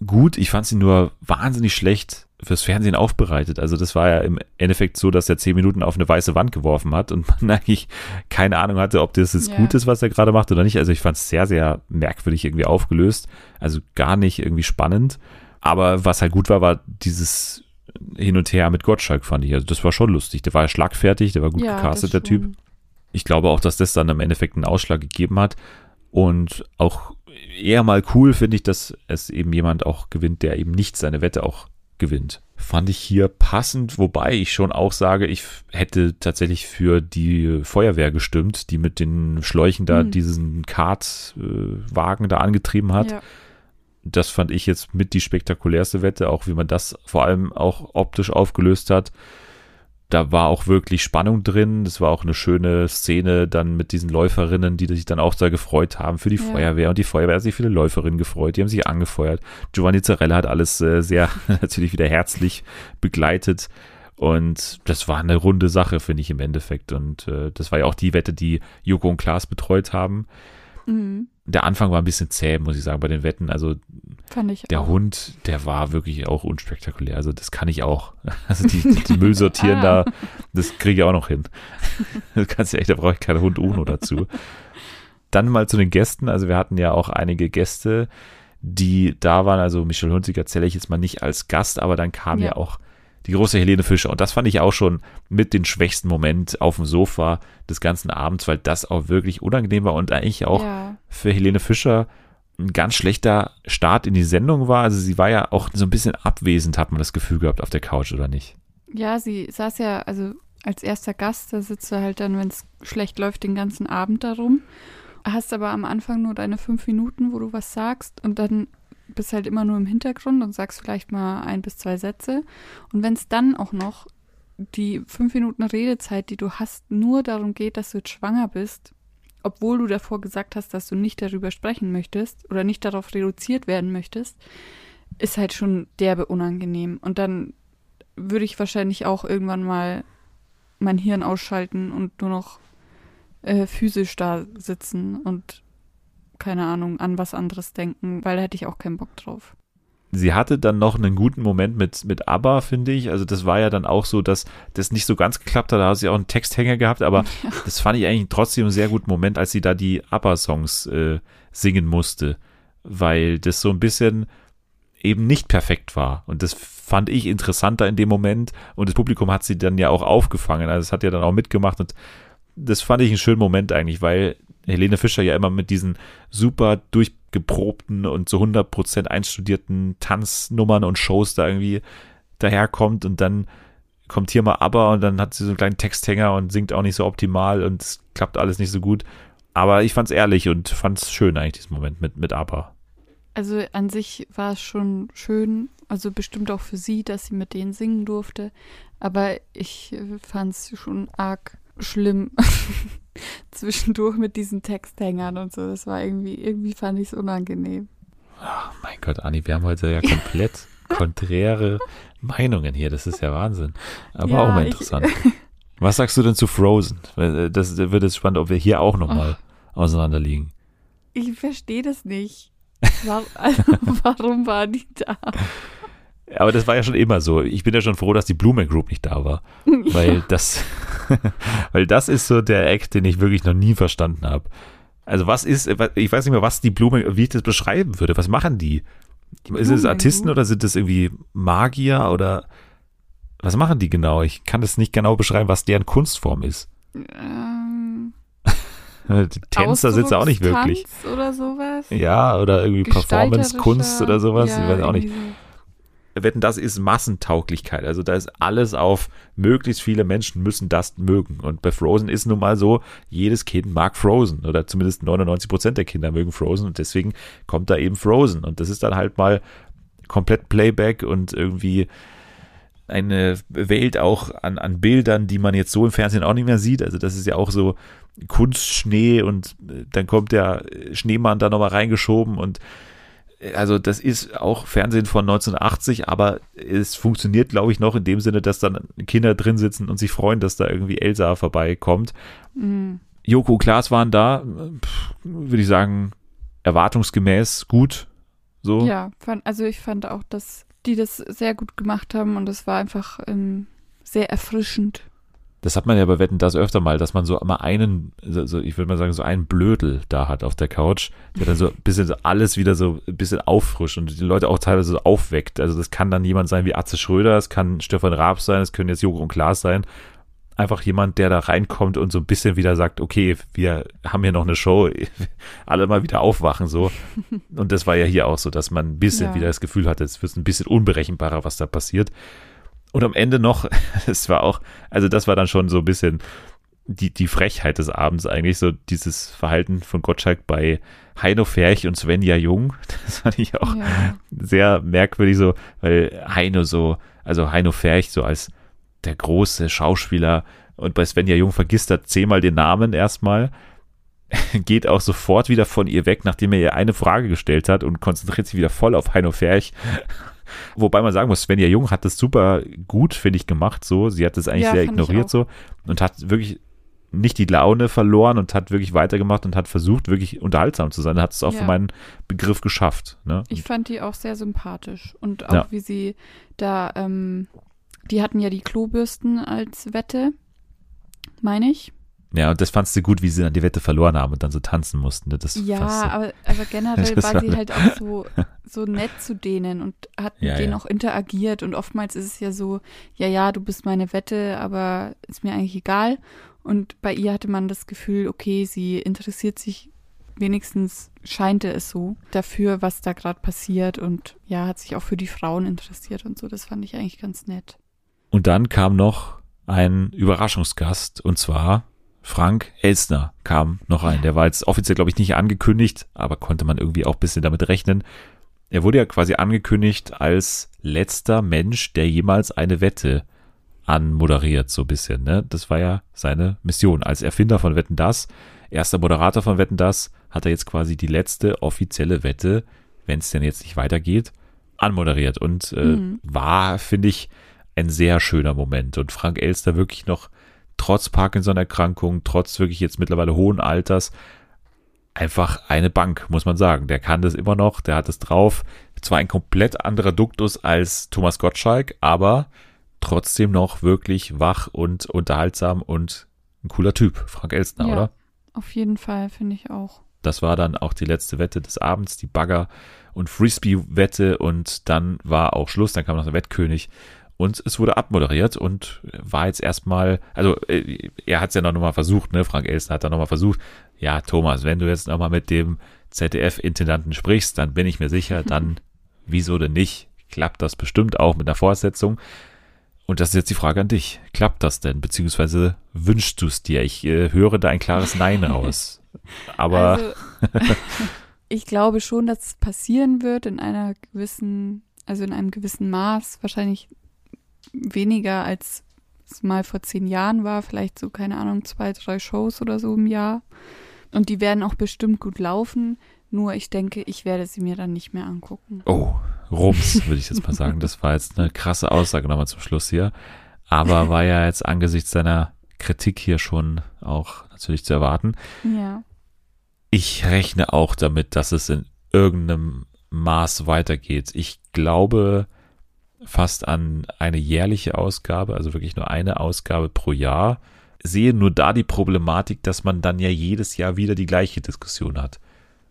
gut. Ich fand sie nur wahnsinnig schlecht fürs Fernsehen aufbereitet. Also das war ja im Endeffekt so, dass er zehn Minuten auf eine weiße Wand geworfen hat und (laughs) man eigentlich keine Ahnung hatte, ob das jetzt Ja. gut ist, was er gerade macht oder nicht. Also ich fand es sehr, sehr merkwürdig irgendwie aufgelöst. Also gar nicht irgendwie spannend. Aber was halt gut war, war dieses Hin und Her mit Gottschalk, fand ich. Also das war schon lustig. Der war schlagfertig, der war gut ja, gecastet, der Typ. Ich glaube auch, dass das dann im Endeffekt einen Ausschlag gegeben hat. Und auch eher mal cool finde ich, dass es eben jemand auch gewinnt, der eben nicht seine Wette auch gewinnt. Fand ich hier passend, wobei ich schon auch sage, ich hätte tatsächlich für die Feuerwehr gestimmt, die mit den Schläuchen da Hm. diesen Kartwagen da angetrieben hat Ja. das fand ich jetzt mit die spektakulärste Wette, auch wie man das vor allem auch optisch aufgelöst hat. Da war auch wirklich Spannung drin. Das war auch eine schöne Szene dann mit diesen Läuferinnen, die sich dann auch sehr gefreut haben für die Ja. Feuerwehr. Und die Feuerwehr hat sich viele Läuferinnen gefreut. Die haben sich angefeuert. Giovanni Zarella hat alles äh, sehr (laughs) natürlich wieder herzlich begleitet. Und das war eine runde Sache, finde ich im Endeffekt. Und äh, das war ja auch die Wette, die Joko und Klaas betreut haben. Mhm. Der Anfang war ein bisschen zäh, muss ich sagen, bei den Wetten. Also der auch. Hund, der war wirklich auch unspektakulär. Also das kann ich auch. (laughs) Also die, die Müll sortieren Ah. (laughs) da, das kriege ich auch noch hin. (laughs) Das kannst du echt, da brauche ich keinen Hund Uno dazu. Dann mal zu den Gästen. Also wir hatten ja auch einige Gäste, die da waren. Also Michel Hunziker zähle ich jetzt mal nicht als Gast, aber dann kam ja, Ja. auch die große Helene Fischer. Und das fand ich auch schon mit den schwächsten Moment auf dem Sofa des ganzen Abends, weil das auch wirklich unangenehm war und eigentlich auch Ja. für Helene Fischer ein ganz schlechter Start in die Sendung war. Also sie war ja auch so ein bisschen abwesend, hat man das Gefühl gehabt auf der Couch, oder nicht? ja, sie saß ja, also als erster Gast, da sitzt du halt dann, wenn es schlecht läuft, den ganzen Abend darum. Hast aber am Anfang nur deine fünf Minuten, wo du was sagst und dann bist halt immer nur im Hintergrund und sagst vielleicht mal ein bis zwei Sätze. Und wenn es dann auch noch die fünf Minuten Redezeit, die du hast, nur darum geht, dass du jetzt schwanger bist, obwohl du davor gesagt hast, dass du nicht darüber sprechen möchtest oder nicht darauf reduziert werden möchtest, ist halt schon derbe unangenehm. Und dann würde ich wahrscheinlich auch irgendwann mal mein Hirn ausschalten und nur noch äh, physisch da sitzen und keine Ahnung, an was anderes denken, weil da hätte ich auch keinen Bock drauf. Sie hatte dann noch einen guten Moment mit, mit ABBA, finde ich. Also das war ja dann auch so, dass das nicht so ganz geklappt hat. Da hat sie auch einen Texthänger gehabt, aber (laughs) Ja. das fand ich eigentlich trotzdem einen sehr guten Moment, als sie da die ABBA-Songs äh, singen musste, weil das so ein bisschen eben nicht perfekt war. Und das fand ich interessanter in dem Moment. Und das Publikum hat sie dann ja auch aufgefangen. Also es hat ja dann auch mitgemacht. Und das fand ich einen schönen Moment eigentlich, weil Helene Fischer ja immer mit diesen super durchgeprobten und zu 100% einstudierten Tanznummern und Shows da irgendwie daherkommt und dann kommt hier mal aber und dann hat sie so einen kleinen Texthänger und singt auch nicht so optimal und es klappt alles nicht so gut. Aber ich fand's ehrlich und fand's schön eigentlich, diesen Moment mit, mit aber. Also an sich war es schon schön, also bestimmt auch für sie, dass sie mit denen singen durfte. Aber ich fand es schon arg schlimm (laughs) (laughs) zwischendurch mit diesen Texthängern und so. Das war irgendwie, irgendwie fand ich es unangenehm. Oh mein Gott, Anni, wir haben heute ja komplett (laughs) konträre Meinungen hier. Das ist ja Wahnsinn. Aber Ja, auch mal ich- interessant. Was sagst du denn zu Frozen? Äh, Das wird jetzt spannend, ob wir hier auch nochmal auseinander liegen. Ich verstehe das nicht. Warum, (laughs) also, warum war die da? Aber das war ja schon immer so. Ich bin ja schon froh, dass die Blumen Group nicht da war. Weil das, (laughs) weil das ist so der Act, den ich wirklich noch nie verstanden habe. Also was ist, ich weiß nicht mehr, was die Blume, wie ich das beschreiben würde. Was machen die? ist es Blumen Artisten oder sind das irgendwie Magier oder was machen die genau? Ich kann das nicht genau beschreiben, was deren Kunstform ist. ähm, (laughs) Die Tänzer sind sie auch nicht wirklich. Ausdruckstanz Oder sowas? Ja, oder irgendwie Performance-Kunst oder sowas. Ja, ich weiß auch nicht. irgendwie Wetten, das ist Massentauglichkeit. Also da ist alles auf, möglichst viele Menschen müssen das mögen. Und bei Frozen ist nun mal so, jedes Kind mag Frozen oder zumindest 99 Prozent der Kinder mögen Frozen und deswegen kommt da eben Frozen. Und das ist dann halt mal komplett Playback und irgendwie eine Welt auch an, an Bildern, die man jetzt so im Fernsehen auch nicht mehr sieht. Also das ist ja auch so Kunstschnee und äh, dann kommt der Schneemann da nochmal reingeschoben und also das ist auch Fernsehen von 1980, aber es funktioniert, glaube ich, noch in dem Sinne, dass dann Kinder drin sitzen und sich freuen, dass da irgendwie Elsa vorbeikommt. Mm. Joko und Klaas waren da, würde ich sagen, erwartungsgemäß gut. So. Ja, fand, also ich fand auch, dass die das sehr gut gemacht haben und es war einfach ähm, sehr erfrischend. Das hat man ja bei Wetten das öfter mal, dass man so immer einen, so, ich würde mal sagen, so einen Blödel da hat auf der Couch, der dann so ein bisschen so alles wieder so ein bisschen auffrischt und die Leute auch teilweise so aufweckt. Also das kann dann jemand sein wie Atze Schröder, es kann Stefan Raab sein, es können jetzt Joko und Klaas sein. Einfach jemand, der da reinkommt und so ein bisschen wieder sagt, okay, wir haben hier noch eine Show, (laughs) alle mal wieder aufwachen so. (laughs) Und das war ja hier auch so, dass man ein bisschen Ja. wieder das Gefühl hatte, es wird ein bisschen unberechenbarer, was da passiert. Und am Ende noch, (laughs) es war auch, also das war dann schon so ein bisschen die, die Frechheit des Abends eigentlich, so dieses Verhalten von Gottschalk bei Heino Ferch und Svenja Jung. (laughs) Das fand ich auch Ja. sehr merkwürdig so, weil Heino so, also Heino Ferch so als der große Schauspieler und bei Svenja Jung vergisst er zehnmal den Namen erstmal, (laughs) geht auch sofort wieder von ihr weg, nachdem er ihr eine Frage gestellt hat und konzentriert sich wieder voll auf Heino Ferch. Wobei man sagen muss, Svenja Jung hat das super gut, finde ich, gemacht so. Sie hat das eigentlich Ja, sehr ignoriert so und hat wirklich nicht die Laune verloren und hat wirklich weitergemacht und hat versucht, wirklich unterhaltsam zu sein. Hat es auch Ja. für meinen Begriff geschafft. Ne? Ich fand die auch sehr sympathisch und auch Ja. wie sie da, ähm, die hatten ja die Klobürsten als Wette, meine ich. Ja, und das fandst du gut, wie sie dann die Wette verloren haben und dann so tanzen mussten. Das Ja, aber, aber generell (laughs) war- sie halt auch so, (laughs) so nett zu denen und hat mit Ja, denen ja. auch interagiert. Und oftmals ist es ja so, ja, ja, du bist meine Wette, aber ist mir eigentlich egal. Und bei ihr hatte man das Gefühl, okay, sie interessiert sich, wenigstens scheinte es so, dafür, was da gerade passiert. Und ja, hat sich auch für die Frauen interessiert und so. Das fand ich eigentlich ganz nett. Und dann kam noch ein Überraschungsgast und zwar Frank Elstner kam noch rein. Der war jetzt offiziell, glaube ich, nicht angekündigt, aber konnte man irgendwie auch ein bisschen damit rechnen. Er wurde ja quasi angekündigt als letzter Mensch, der jemals eine Wette anmoderiert, so ein bisschen. Ne? Das war ja seine Mission. Als Erfinder von Wetten Das, erster Moderator von Wetten Das, hat er jetzt quasi die letzte offizielle Wette, wenn es denn jetzt nicht weitergeht, anmoderiert. Und äh, Mhm. war, finde ich, ein sehr schöner Moment. Und Frank Elster wirklich noch trotz Parkinson-Erkrankung, trotz wirklich jetzt mittlerweile hohen Alters, einfach eine Bank, muss man sagen. Der kann das immer noch, der hat es drauf. Zwar ein komplett anderer Duktus als Thomas Gottschalk, aber trotzdem noch wirklich wach und unterhaltsam und ein cooler Typ, Frank Elstner, Ja. oder? Auf jeden Fall, finde ich auch. Das war dann auch die letzte Wette des Abends, die Bagger- und Frisbee-Wette und dann war auch Schluss, dann kam noch der Wettkönig und es wurde abmoderiert und war jetzt erstmal, also äh, er hat es ja noch mal versucht, ne, Frank Elstner hat da noch mal versucht, ja Thomas, wenn du jetzt noch mal mit dem ZDF-Intendanten sprichst, dann bin ich mir sicher, (laughs) dann wieso denn nicht, klappt das bestimmt auch mit einer Fortsetzung. Und das ist jetzt die Frage an dich. Klappt das denn? Beziehungsweise wünschst du es dir? Ich äh, höre da ein klares Nein raus. (laughs) Aber also, (laughs) ich glaube schon, dass es passieren wird in einer gewissen, also in einem gewissen Maß, wahrscheinlich weniger als es mal vor zehn Jahren war, vielleicht so, keine Ahnung, zwei, drei Shows oder so im Jahr. Und die werden auch bestimmt gut laufen. Nur ich denke, ich werde sie mir dann nicht mehr angucken. Oh, Rums, würde ich jetzt mal sagen. Das war jetzt eine krasse Aussage nochmal zum Schluss hier. Aber war ja jetzt angesichts seiner Kritik hier schon auch natürlich zu erwarten. Ja. Ich rechne auch damit, dass es in irgendeinem Maß weitergeht. Ich glaube fast an eine jährliche Ausgabe, also wirklich nur eine Ausgabe pro Jahr. Sehe nur da die Problematik, dass man dann ja jedes Jahr wieder die gleiche Diskussion hat.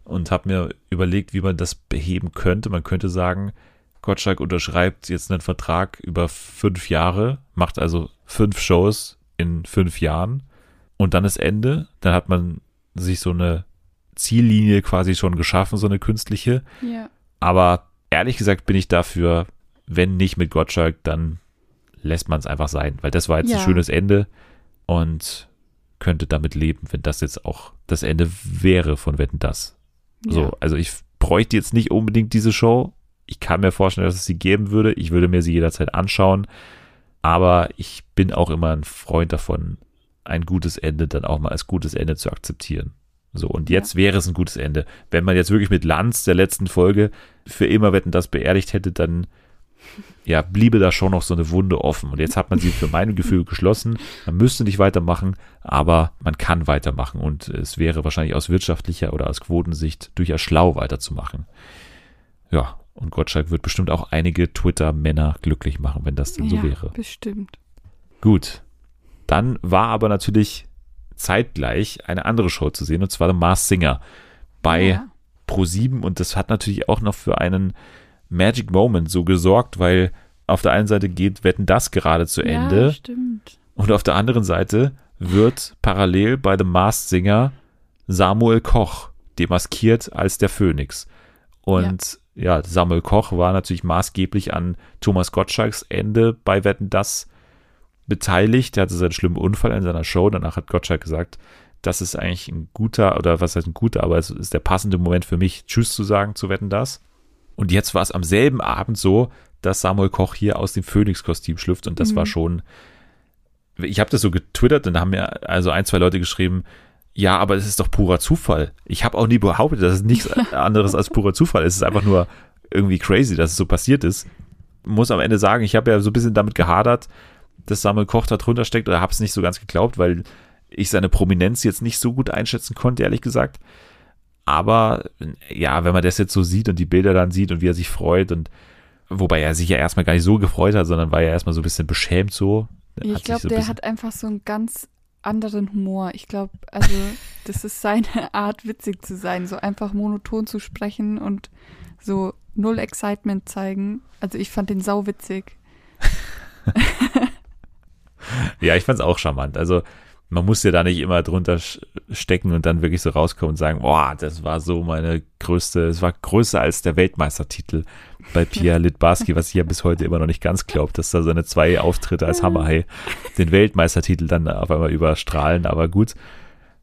Und habe mir überlegt, wie man das beheben könnte. Man könnte sagen, Gottschalk unterschreibt jetzt einen Vertrag über fünf Jahre, macht also fünf Shows in fünf Jahren und dann ist Ende. Dann hat man sich so eine Ziellinie quasi schon geschaffen, so eine künstliche. Ja. Aber ehrlich gesagt bin ich dafür, wenn nicht mit Gottschalk, dann lässt man es einfach sein, weil das war jetzt Ja. ein schönes Ende und könnte damit leben, wenn das jetzt auch das Ende wäre von Wetten das. So, Ja. also ich bräuchte jetzt nicht unbedingt diese Show. Ich kann mir vorstellen, dass es sie geben würde. Ich würde mir sie jederzeit anschauen. Aber ich bin auch immer ein Freund davon, ein gutes Ende dann auch mal als gutes Ende zu akzeptieren. So, und jetzt wäre es ein gutes Ende. Wenn man jetzt wirklich mit Lanz der letzten Folge für immer Wetten das beerdigt hätte, dann ja, bliebe da schon noch so eine Wunde offen. Und jetzt hat man sie für mein Gefühl geschlossen. Man müsste nicht weitermachen, aber man kann weitermachen. Und es wäre wahrscheinlich aus wirtschaftlicher oder aus Quotensicht durchaus schlau weiterzumachen. Ja, und Gottschalk wird bestimmt auch einige Twitter-Männer glücklich machen, wenn das denn ja, so wäre. Bestimmt. Gut. Dann war aber natürlich zeitgleich eine andere Show zu sehen, und zwar The Mars Singer bei ja. Pro7 und das hat natürlich auch noch für einen Magic Moment so gesorgt, weil auf der einen Seite geht Wetten das gerade zu Ja, Ende stimmt. und auf der anderen Seite wird parallel bei The Masked Singer Samuel Koch demaskiert als der Phönix. Und ja. Samuel Koch war natürlich maßgeblich an Thomas Gottschalks Ende bei Wetten das beteiligt. Er hatte seinen schlimmen Unfall in seiner Show. Danach hat Gottschalk gesagt, das ist eigentlich ein guter, oder was heißt ein guter, aber es ist der passende Moment für mich, Tschüss zu sagen zu Wetten das. Und jetzt war es am selben Abend so, dass Samuel Koch hier aus dem Phönix-Kostüm schlüpft und das Mhm. war schon, ich habe das so getwittert und da haben mir also ein, zwei Leute geschrieben, ja, aber es ist doch purer Zufall. Ich habe auch nie behauptet, dass es nichts (laughs) anderes als purer Zufall ist. Es ist einfach nur irgendwie crazy, dass es so passiert ist. Muss am Ende sagen, ich habe ja so ein bisschen damit gehadert, dass Samuel Koch da drunter steckt oder habe es nicht so ganz geglaubt, weil ich seine Prominenz jetzt nicht so gut einschätzen konnte, ehrlich gesagt. Aber ja, wenn man das jetzt so sieht und die Bilder dann sieht und wie er sich freut und wobei er sich ja erstmal gar nicht so gefreut hat, sondern war ja erstmal so ein bisschen beschämt so. Ich glaube, so der hat einfach so einen ganz anderen Humor. Ich glaube, also (laughs) das ist seine Art, witzig zu sein, so einfach monoton zu sprechen und so null Excitement zeigen. Also ich fand den sau witzig. (laughs) Ja, ich fand's auch charmant. Also man muss ja da nicht immer drunter stecken und dann wirklich so rauskommen und sagen, boah, das war so meine größte, es war größer als der Weltmeistertitel bei Pierre (laughs) Litbarski, was ich ja bis heute immer noch nicht ganz glaube, dass da seine zwei Auftritte als Hammerhai den Weltmeistertitel dann auf einmal überstrahlen. Aber gut,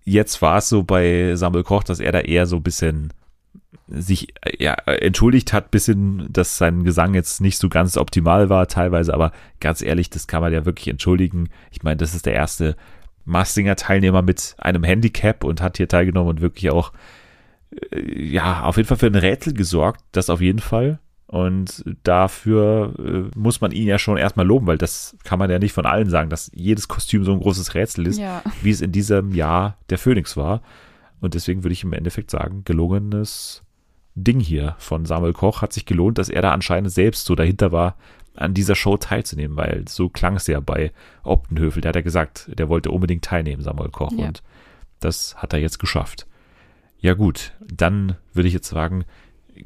jetzt war es so bei Samuel Koch, dass er da eher so ein bisschen sich ja, entschuldigt hat, bisschen, dass sein Gesang jetzt nicht so ganz optimal war, teilweise, aber ganz ehrlich, das kann man ja wirklich entschuldigen. Ich meine, das ist der erste Mastinger-Teilnehmer mit einem Handicap und hat hier teilgenommen und wirklich auch, äh, ja, auf jeden Fall für ein Rätsel gesorgt, das auf jeden Fall. Und dafür äh, muss man ihn ja schon erstmal loben, weil das kann man ja nicht von allen sagen, dass jedes Kostüm so ein großes Rätsel ist Ja, wie es in diesem Jahr der Phönix war. Und deswegen würde ich im Endeffekt sagen, gelungenes Ding hier von Samuel Koch hat sich gelohnt, dass er da anscheinend selbst so dahinter war, an dieser Show teilzunehmen, weil so klang es ja bei Optenhöfel. Der hat ja gesagt, der wollte unbedingt teilnehmen, Samuel Koch. Ja. Und das hat er jetzt geschafft. Ja gut, dann würde ich jetzt sagen,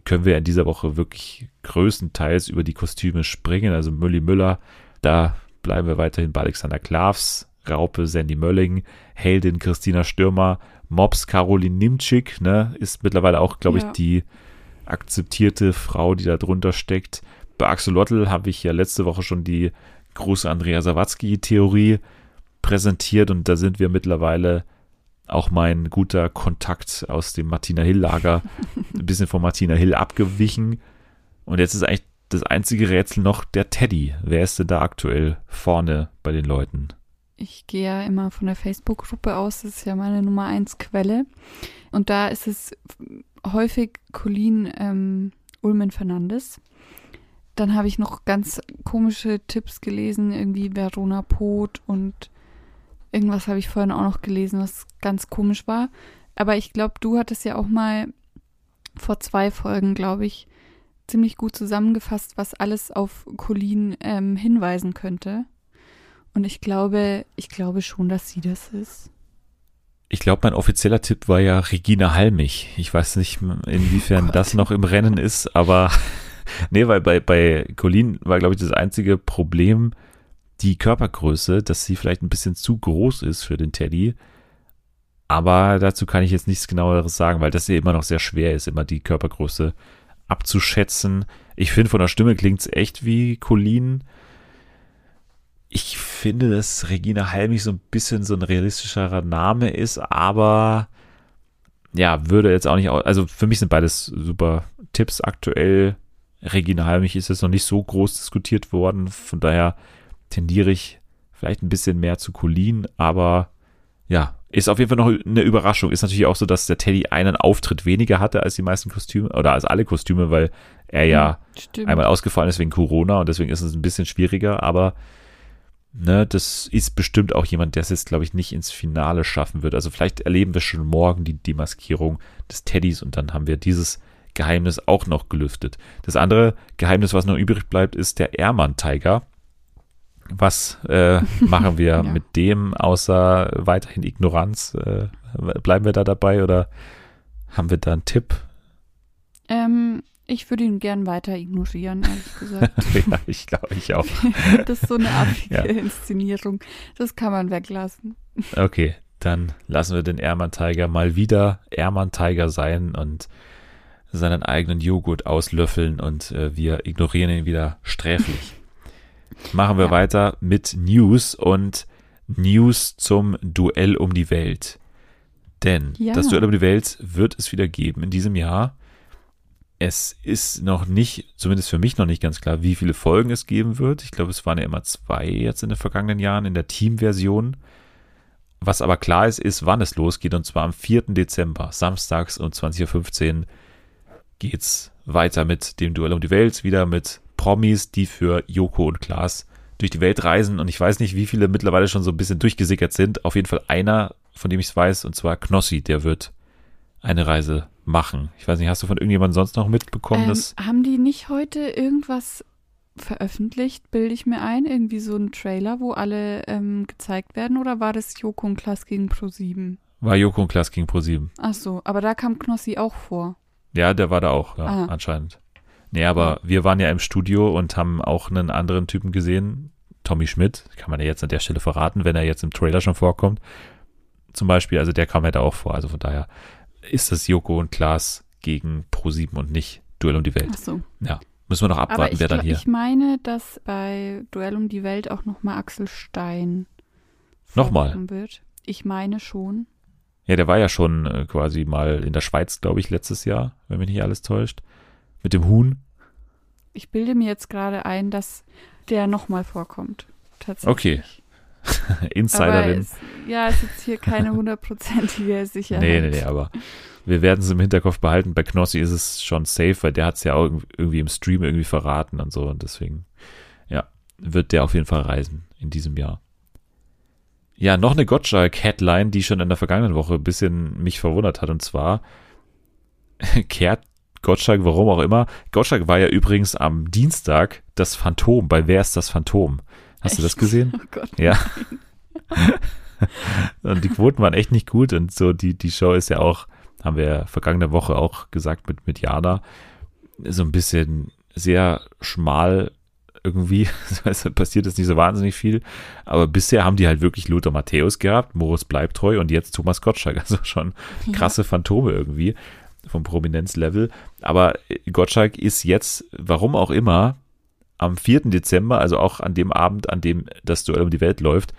können wir in dieser Woche wirklich größtenteils über die Kostüme springen. Also Mülli Müller, da bleiben wir weiterhin bei Alexander Klavs, Raupe Sandy Mölling, Heldin Christina Stürmer, Mops Caroline Nimczyk, ne, ist mittlerweile auch, glaube Ja. ich, die akzeptierte Frau, die da drunter steckt. Bei Axolotl habe ich ja letzte Woche schon die große Andrea Sawatzki-Theorie präsentiert und da sind wir mittlerweile auch mein guter Kontakt aus dem Martina Hill-Lager (laughs) ein bisschen von Martina Hill abgewichen. Und jetzt ist eigentlich das einzige Rätsel noch der Teddy. Wer ist denn da aktuell vorne bei den Leuten? Ich gehe ja immer von der Facebook-Gruppe aus, das ist ja meine Nummer eins Quelle. Und da ist es häufig Colleen ähm, Ulmen Fernandes. Dann habe ich noch ganz komische Tipps gelesen, irgendwie Verona Pot und irgendwas habe ich vorhin auch noch gelesen, was ganz komisch war. Aber ich glaube, du hattest ja auch mal vor zwei Folgen, glaube ich, ziemlich gut zusammengefasst, was alles auf Colleen ähm, hinweisen könnte. Und ich glaube, ich glaube schon, dass sie das ist. Ich glaube, mein offizieller Tipp war ja Regina Halmich. Ich weiß nicht, inwiefern oh das noch im Rennen ist, aber (laughs) nee, weil bei, bei Colleen war, glaube ich, das einzige Problem die Körpergröße, dass sie vielleicht ein bisschen zu groß ist für den Teddy. Aber dazu kann ich jetzt nichts genaueres sagen, weil das ja immer noch sehr schwer ist, immer die Körpergröße abzuschätzen. Ich finde, von der Stimme klingt es echt wie Colleen. Ich finde, dass Regina Halmich so ein bisschen so ein realistischerer Name ist, aber ja, würde jetzt auch nicht, also für mich sind beides super Tipps aktuell. Regina Halmich ist jetzt noch nicht so groß diskutiert worden, von daher tendiere ich vielleicht ein bisschen mehr zu Colleen, aber ja, ist auf jeden Fall noch eine Überraschung. Ist natürlich auch so, dass der Teddy einen Auftritt weniger hatte als die meisten Kostüme oder als alle Kostüme, weil er ja Stimmt. einmal ausgefallen ist wegen Corona und deswegen ist es ein bisschen schwieriger, aber ne, das ist bestimmt auch jemand, der es jetzt, glaube ich, nicht ins Finale schaffen wird. Also vielleicht erleben wir schon morgen die Demaskierung des Teddys und dann haben wir dieses Geheimnis auch noch gelüftet. Das andere Geheimnis, was noch übrig bleibt, ist der Ermann-Tiger. Was äh, (laughs) machen wir ja. mit dem, außer weiterhin Ignoranz? Äh, bleiben wir da dabei oder haben wir da einen Tipp? Ähm, ich würde ihn gern weiter ignorieren, ehrlich gesagt. (laughs) ja, ich glaube, ich auch. (laughs) das ist so eine affige ja. Inszenierung. Das kann man weglassen. Okay, dann lassen wir den Ermann Tiger mal wieder Ermann Tiger sein und seinen eigenen Joghurt auslöffeln und äh, wir ignorieren ihn wieder sträflich. (laughs) Machen wir ja. weiter mit News und News zum Duell um die Welt. Denn ja. das Duell um die Welt wird es wieder geben in diesem Jahr. Es ist noch nicht, zumindest für mich noch nicht ganz klar, wie viele Folgen es geben wird. Ich glaube, es waren ja immer zwei jetzt in den vergangenen Jahren in der Teamversion. Was aber klar ist, ist, wann es losgeht. Und zwar am 4. Dezember, samstags um 20.15 Uhr geht's weiter mit dem Duell um die Welt, wieder mit Promis, die für Joko und Klaas durch die Welt reisen. Und ich weiß nicht, wie viele mittlerweile schon so ein bisschen durchgesickert sind. Auf jeden Fall einer, von dem ich es weiß, und zwar Knossi, der wird eine Reise machen. Ich weiß nicht, hast du von irgendjemandem sonst noch mitbekommen? Ähm, dass haben die nicht heute irgendwas veröffentlicht, bilde ich mir ein? Irgendwie so ein Trailer, wo alle ähm, gezeigt werden? Oder war das Joko und Klaas gegen Pro7? War Joko und Klaas gegen Pro7. Ach so, aber da kam Knossi auch vor. Ja, der war da auch, ja, anscheinend. Nee, aber wir waren ja im Studio und haben auch einen anderen Typen gesehen, Tommy Schmidt, kann man ja jetzt an der Stelle verraten, wenn er jetzt im Trailer schon vorkommt. Zum Beispiel, also der kam ja da auch vor. Also von daher ist das Joko und Klaas gegen Pro7 und nicht Duell um die Welt. Ach so. Ja, müssen wir noch abwarten, wer dann hier. Ich meine, dass bei Duell um die Welt auch nochmal Axel Stein nochmal wird. Ich meine schon. Ja, der war ja schon äh, quasi mal in der Schweiz, glaube ich, letztes Jahr, wenn mich nicht alles täuscht mit dem Huhn? Ich bilde mir jetzt gerade ein, dass der nochmal vorkommt. Tatsächlich. Okay. (laughs) Insiderin. Es, ja, es ist jetzt hier keine hundertprozentige (laughs) Sicherheit. Nee, nee, nee, aber wir werden es im Hinterkopf behalten. Bei Knossi ist es schon safe, weil der hat es ja auch irgendwie im Stream irgendwie verraten und so. Und deswegen, ja, wird der auf jeden Fall reisen in diesem Jahr. Ja, noch eine Gottschalk-Headline, die schon in der vergangenen Woche ein bisschen mich verwundert hat. Und zwar (laughs) kehrt Gottschalk, warum auch immer. Gottschalk war ja übrigens am Dienstag das Phantom bei Wer ist das Phantom? Hast echt? du das gesehen? (laughs) Oh Gott. Ja. (laughs) und die Quoten waren echt nicht gut und so die, die Show ist ja auch, haben wir vergangene Woche auch gesagt mit, mit Jana, so ein bisschen sehr schmal irgendwie. (laughs) Also passiert jetzt nicht so wahnsinnig viel. Aber bisher haben die halt wirklich Lothar Matthäus gehabt, Moritz bleibt treu und jetzt Thomas Gottschalk. (laughs) Also schon krasse Phantome irgendwie vom Prominenzlevel. Aber Gottschalk ist jetzt, warum auch immer, am 4. Dezember, also auch an dem Abend, an dem das Duell um die Welt läuft,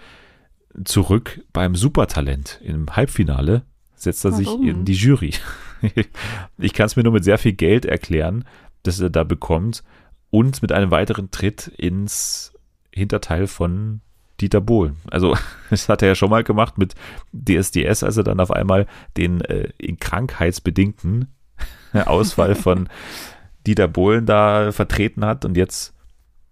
zurück beim Supertalent im Halbfinale setzt er sich Warum? in die Jury. (laughs) ich kann es mir nur mit sehr viel Geld erklären, das er da bekommt und mit einem weiteren Tritt ins Hinterteil von Dieter Bohlen. Also, (laughs) das hat er ja schon mal gemacht mit DSDS, als er dann auf einmal den äh, in krankheitsbedingten (laughs) Ausfall von (laughs) Dieter Bohlen da vertreten hat und jetzt,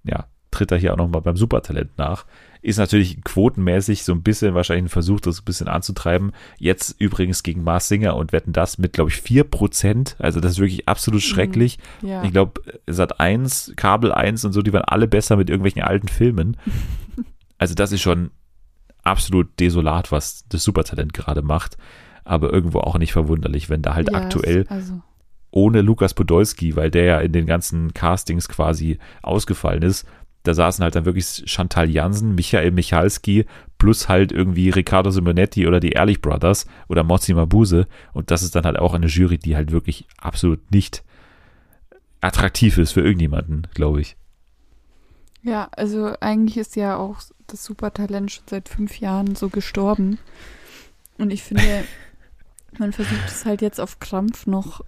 ja, tritt er hier auch nochmal beim Supertalent nach. Ist natürlich quotenmäßig so ein bisschen wahrscheinlich ein Versuch, das ein bisschen anzutreiben. Jetzt übrigens gegen Mars Singer und wetten das mit, glaube ich, 4%. Also das ist wirklich absolut schrecklich. Ja. Ich glaube, Sat 1, Kabel 1 und so, die waren alle besser mit irgendwelchen alten Filmen. (laughs) Also das ist schon absolut desolat, was das Supertalent gerade macht. Aber irgendwo auch nicht verwunderlich, wenn da halt Ja, aktuell Also, ohne Lukas Podolski, weil der ja in den ganzen Castings quasi ausgefallen ist. Da saßen halt dann wirklich Chantal Jansen, Michael Michalski plus halt irgendwie Riccardo Simonetti oder die Ehrlich Brothers oder Mozzi Mabuse. Und das ist dann halt auch eine Jury, die halt wirklich absolut nicht attraktiv ist für irgendjemanden, glaube ich. ja, also eigentlich ist ja auch das Supertalent schon seit fünf Jahren so gestorben. Und ich finde, (laughs) man versucht es halt jetzt auf Krampf noch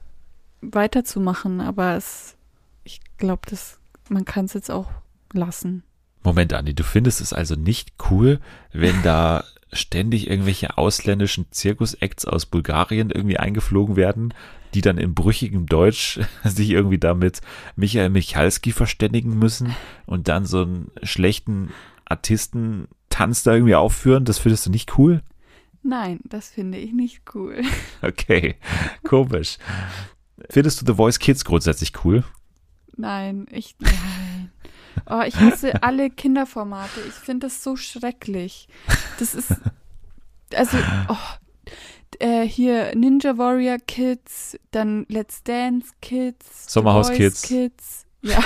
weiterzumachen, aber es, ich glaube, man kann es jetzt auch lassen. Moment, Andi, du findest es also nicht cool, wenn da ständig irgendwelche ausländischen Zirkus-Acts aus Bulgarien irgendwie eingeflogen werden, die dann in brüchigem Deutsch (laughs) sich irgendwie damit Michael Michalski verständigen müssen und dann so einen schlechten Artistentanz da irgendwie aufführen? Das findest du nicht cool? Nein, das finde ich nicht cool. (laughs) Okay, komisch. Findest du The Voice Kids grundsätzlich cool? Nein, ich. (laughs) Oh, ich hasse alle Kinderformate. Ich finde das so schrecklich. Das ist, also, oh, äh, hier Ninja Warrior Kids, dann Let's Dance Kids, Sommerhaus Kids. Kids. Ja.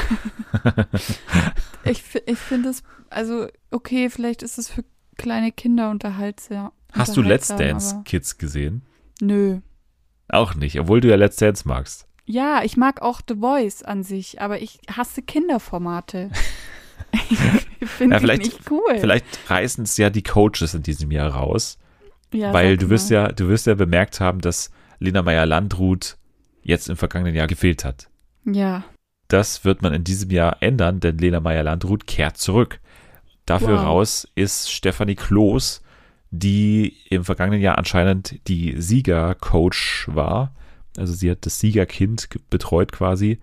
ich ich finde es, also, okay, vielleicht ist es für kleine Kinder unterhaltsam. Hast du Let's Dance Kids gesehen? Nö. Auch nicht, obwohl du ja Let's Dance magst. Ja, ich mag auch The Voice an sich, aber ich hasse Kinderformate. (laughs) ich finde Ja, vielleicht- nicht cool. Vielleicht reißen es ja die Coaches in diesem Jahr raus. Ja, weil du wirst ja, du wirst ja bemerkt haben, dass Lena Meyer-Landrut jetzt im vergangenen Jahr gefehlt hat. Ja, Das wird man in diesem Jahr ändern, denn Lena Meyer-Landrut kehrt zurück. Dafür Wow. raus ist Stefanie Kloß, die im vergangenen Jahr anscheinend die Siegercoach war. Also sie hat das Siegerkind ge- betreut quasi.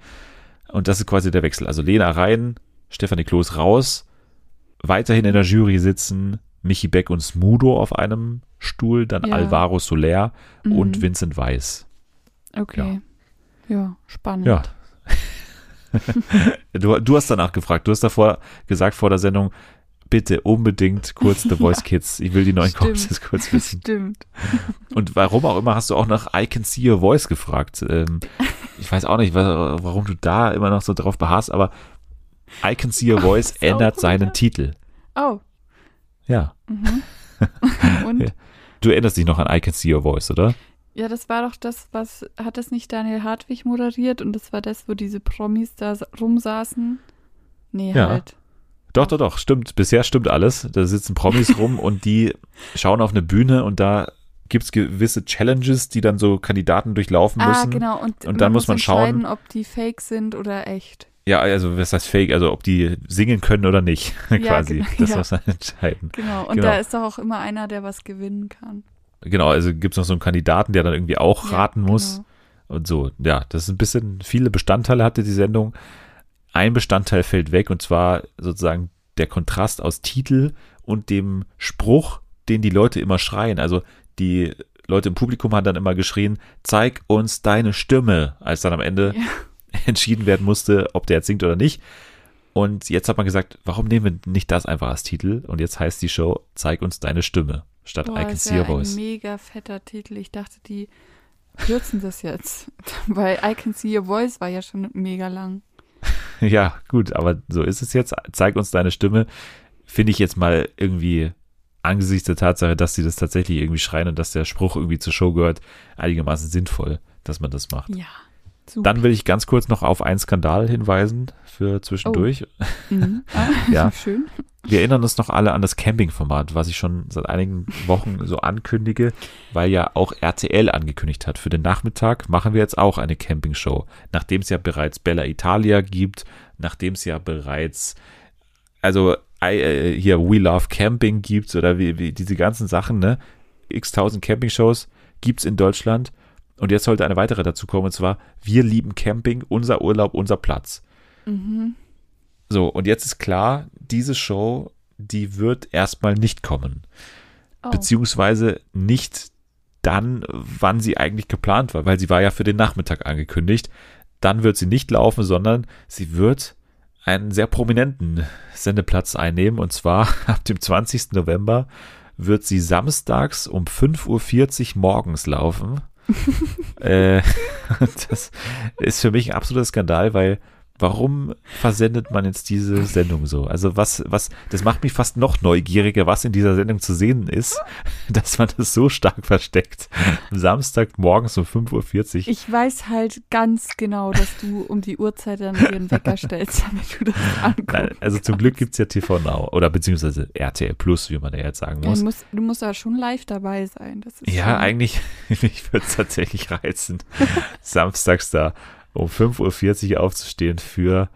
Und das ist quasi der Wechsel. Also Lena rein, Stefanie Kloß raus, weiterhin in der Jury sitzen Michi Beck und Smudo auf einem Stuhl, dann Ja. Alvaro Soler Mhm. und Vincent Weiss. okay. Ja, spannend. Ja. (laughs) Du, du hast danach gefragt. Du hast davor gesagt vor der Sendung, bitte unbedingt kurz The Voice (laughs) Kids. Ich will die neuen Stimmt. Coaches kurz wissen. Stimmt. (laughs) Und warum auch immer hast du auch nach I Can See Your Voice gefragt. Ähm, ich weiß auch nicht, wa- warum du da immer noch so drauf beharrst, aber I Can See Your Voice auch ändert seinen Titel. Oh. Ja. Mhm. (laughs) Und? Du erinnerst dich noch an I Can See Your Voice, oder? Ja, das war doch das, was, hat das nicht Daniel Hartwig moderiert und das war das, wo diese Promis da sa- rumsaßen? Nee, Ja. halt. Doch, doch, doch, stimmt. Bisher stimmt alles. Da sitzen Promis (laughs) rum und die schauen auf eine Bühne und da gibt es gewisse Challenges, die dann so Kandidaten durchlaufen Ah, müssen. genau. Und, Und dann muss man schauen- ob die fake sind oder echt. Ja, also was heißt Fake? Also ob die singen können oder nicht, (laughs) quasi. genau, das ja. muss man entscheiden. Genau. Und Genau. da ist doch auch immer einer, der was gewinnen kann. Genau, also gibt es noch so einen Kandidaten, der dann irgendwie auch Ja, raten muss. Genau. Und so, ja, das ist ein bisschen, viele Bestandteile hatte die Sendung. Ein Bestandteil fällt weg und zwar sozusagen der Kontrast aus Titel und dem Spruch, den die Leute immer schreien. Also die Leute im Publikum haben dann immer geschrien, zeig uns deine Stimme, als dann am Ende Ja. (laughs) entschieden werden musste, ob der jetzt singt oder nicht. Und jetzt hat man gesagt, warum nehmen wir nicht das einfach als Titel? Und jetzt heißt die Show, zeig uns deine Stimme, statt Boah, I Can See Your Voice. ein mega fetter Titel. Ich dachte, die kürzen das jetzt. (laughs) Weil I Can See Your Voice war ja schon mega lang. (laughs) Ja, gut, aber so ist es jetzt. Zeig uns deine Stimme. Finde ich jetzt mal irgendwie angesichts der Tatsache, dass sie das tatsächlich irgendwie schreien und dass der Spruch irgendwie zur Show gehört, einigermaßen sinnvoll, dass man das macht. Ja. Super. Dann will ich ganz kurz noch auf einen Skandal hinweisen für zwischendurch. Mhm. (laughs) Ah, Ja. (laughs) Schön. Wir erinnern uns noch alle an das Camping-Format, was ich schon seit einigen Wochen so ankündige, weil ja auch RTL angekündigt hat. Für den Nachmittag machen wir jetzt auch eine Camping-Show. Nachdem es ja bereits Bella Italia gibt, nachdem es ja bereits, also äh, hier We Love Camping gibt oder wie, wie diese ganzen Sachen, ne? X tausend Camping-Shows gibt's in Deutschland. Und jetzt sollte eine weitere dazu kommen, und zwar Wir lieben Camping, unser Urlaub, unser Platz. Mhm. So, und jetzt ist klar, diese Show, die wird erstmal nicht kommen. Oh. Beziehungsweise nicht dann, wann sie eigentlich geplant war, weil sie war ja für den Nachmittag angekündigt. Dann wird sie nicht laufen, sondern sie wird einen sehr prominenten Sendeplatz einnehmen. Und zwar (laughs) ab dem 20. November wird sie samstags um 5.40 Uhr morgens laufen. (laughs) äh, (laughs) das ist für mich ein absoluter Skandal, weil warum versendet man jetzt diese Sendung so? Also was, was, das macht mich fast noch neugieriger, was in dieser Sendung zu sehen ist, (laughs) dass man das so stark versteckt. Samstag morgens um 5.40 Uhr. Ich weiß halt ganz genau, dass du um die Uhrzeit dann den Wecker stellst, (laughs) damit du das anguckst. Nein, also zum Glück gibt es ja TV Now oder beziehungsweise RTL Plus, wie man ja jetzt sagen muss. Du musst, du musst da schon live dabei sein. Ja, schon, eigentlich, (laughs) mich würde es tatsächlich reizen, samstags da um 5.40 Uhr aufzustehen für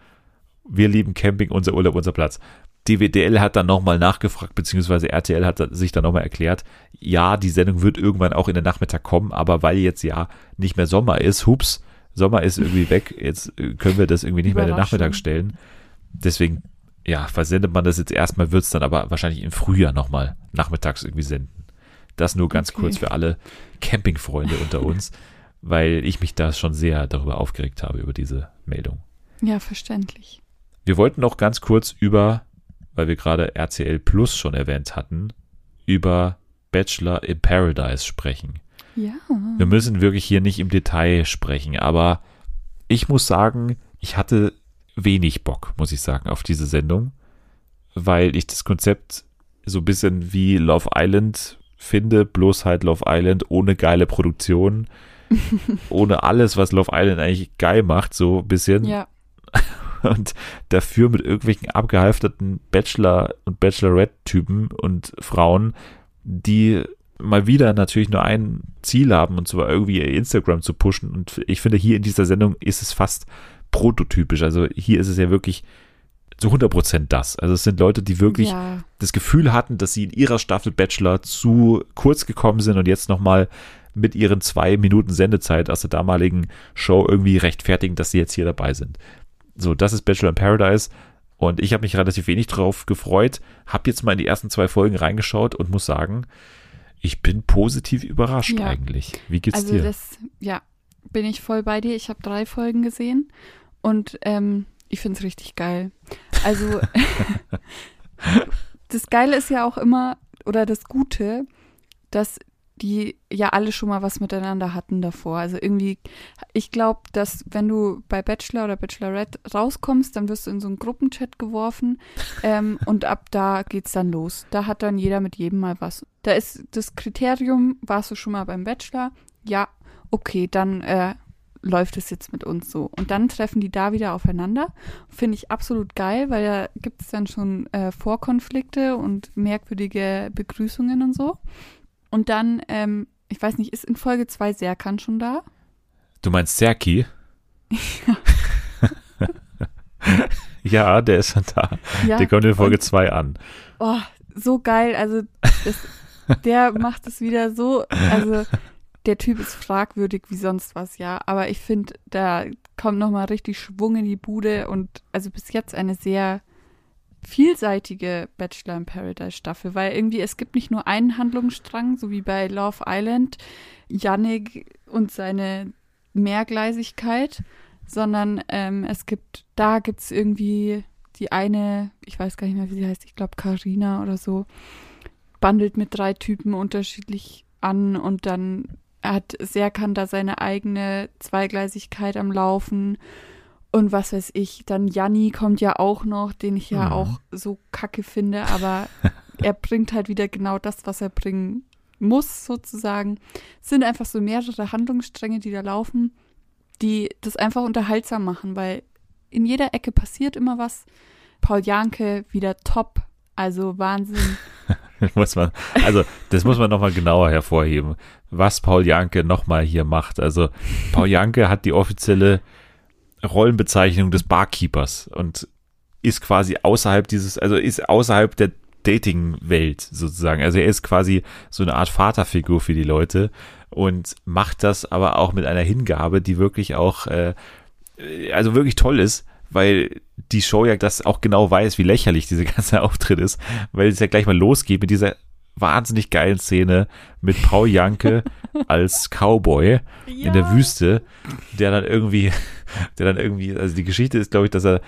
Wir lieben Camping, unser Urlaub, unser Platz. DWDL hat dann nochmal nachgefragt, beziehungsweise RTL hat sich dann nochmal erklärt, ja, die Sendung wird irgendwann auch in den Nachmittag kommen, aber weil jetzt ja nicht mehr Sommer ist, hups, Sommer ist irgendwie weg, jetzt äh, können wir das irgendwie nicht mehr in den. Nachmittag stellen. Deswegen, ja, versendet man das jetzt erstmal, wird es dann aber wahrscheinlich im Frühjahr nochmal nachmittags irgendwie senden. Das nur ganz Okay. kurz für alle Campingfreunde unter uns, (laughs) weil ich mich da schon sehr darüber aufgeregt habe, über diese Meldung. Ja, verständlich. Wir wollten noch ganz kurz über, weil wir gerade RCL Plus schon erwähnt hatten, über Bachelor in Paradise sprechen. Ja. Wir müssen wirklich hier nicht im Detail sprechen, aber ich muss sagen, ich hatte wenig Bock, muss ich sagen, auf diese Sendung, weil ich das Konzept so ein bisschen wie Love Island finde, bloß halt Love Island ohne geile Produktion, (laughs) ohne alles, was Love Island eigentlich geil macht, so ein bisschen Ja. (laughs) und dafür mit irgendwelchen abgehalfterten Bachelor- und Bachelorette-Typen und Frauen, die mal wieder natürlich nur ein Ziel haben, und zwar irgendwie ihr Instagram zu pushen. Und ich finde, hier in dieser Sendung ist es fast prototypisch. Also hier ist es ja wirklich zu 100% das. Also es sind Leute, die wirklich Ja. das Gefühl hatten, dass sie in ihrer Staffel Bachelor zu kurz gekommen sind und jetzt nochmal mit ihren zwei Minuten Sendezeit aus der damaligen Show irgendwie rechtfertigen, dass sie jetzt hier dabei sind. So, das ist Bachelor in Paradise und ich habe mich relativ wenig drauf gefreut, habe jetzt mal in die ersten zwei Folgen reingeschaut und muss sagen, ich bin positiv überrascht Ja. eigentlich. Wie geht's Also dir? das, ja, bin ich voll bei dir. Ich habe drei Folgen gesehen und ähm, ich finde es richtig geil. Also (laughs) (laughs) das Geile ist ja auch immer, oder das Gute, dass die ja alle schon mal was miteinander hatten davor. Also irgendwie, ich glaube, dass wenn du bei Bachelor oder Bachelorette rauskommst, dann wirst du in so einen Gruppenchat geworfen ähm, (laughs) und ab da geht's dann los. Da hat dann jeder mit jedem mal was. Da ist das Kriterium, warst du schon mal beim Bachelor? Ja, okay, dann äh, läuft es jetzt mit uns so. Und dann treffen die da wieder aufeinander. Finde ich absolut geil, weil da gibt es dann schon äh, Vorkonflikte und merkwürdige Begrüßungen und so. Und dann, ähm, ich weiß nicht, ist in Folge 2 Serkan schon da? Du meinst Serki? (laughs) ja, der ist schon da. Ja. Der kommt in Folge Und- 2 an. Oh, so geil. Also, das, der (laughs) macht es wieder so. Also, der Typ ist fragwürdig wie sonst was, ja. Aber ich finde, da kommt nochmal richtig Schwung in die Bude und also bis jetzt eine sehr vielseitige Bachelor in Paradise Staffel, weil irgendwie es gibt nicht nur einen Handlungsstrang, so wie bei Love Island, Yannick und seine Mehrgleisigkeit, sondern ähm, es gibt, da gibt es irgendwie die eine, ich weiß gar nicht mehr, wie sie heißt, ich glaube Karina oder so, bandelt mit drei Typen unterschiedlich an und dann hat Serkan da seine eigene Zweigleisigkeit am Laufen und was weiß ich, dann Janni kommt ja auch noch, den ich ja Mhm. auch so kacke finde, aber (laughs) er bringt halt wieder genau das, was er bringen muss, sozusagen. Es sind einfach so mehrere Handlungsstränge, die da laufen, die das einfach unterhaltsam machen, weil in jeder Ecke passiert immer was. Paul Janke wieder top. Also Wahnsinn. (laughs) muss man, also das muss man nochmal genauer hervorheben, was Paul Janke nochmal hier macht. Also Paul Janke hat die offizielle Rollenbezeichnung des Barkeepers und ist quasi außerhalb dieses, also ist außerhalb der Dating-Welt sozusagen. Also er ist quasi so eine Art Vaterfigur für die Leute und macht das aber auch mit einer Hingabe, die wirklich auch, äh, also wirklich toll ist weil die Show ja das auch genau weiß, wie lächerlich diese ganze (laughs) Auftritt ist, weil es ja gleich mal losgeht mit dieser wahnsinnig geilen Szene mit Paul Janke (laughs) als Cowboy ja. in der Wüste, der dann irgendwie, der dann irgendwie, also die Geschichte ist, glaube ich, dass er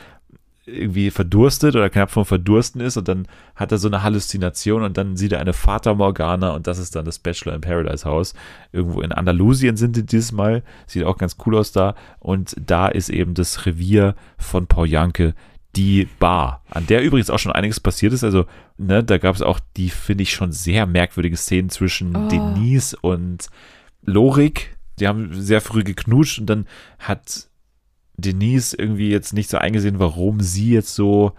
irgendwie verdurstet oder knapp vom Verdursten ist und dann hat er so eine Halluzination und dann sieht er eine Fata Morgana und das ist dann das Bachelor in Paradise Haus. Irgendwo in Andalusien sind die dieses Mal. Sieht auch ganz cool aus da. Und da ist eben das Revier von Paul Janke, die Bar, an der übrigens auch schon einiges passiert ist. Also, ne, da gab es auch die, finde ich, schon sehr merkwürdige Szenen zwischen oh. Denise und Lorik. Die haben sehr früh geknutscht und dann hat Denise irgendwie jetzt nicht so eingesehen, warum sie jetzt so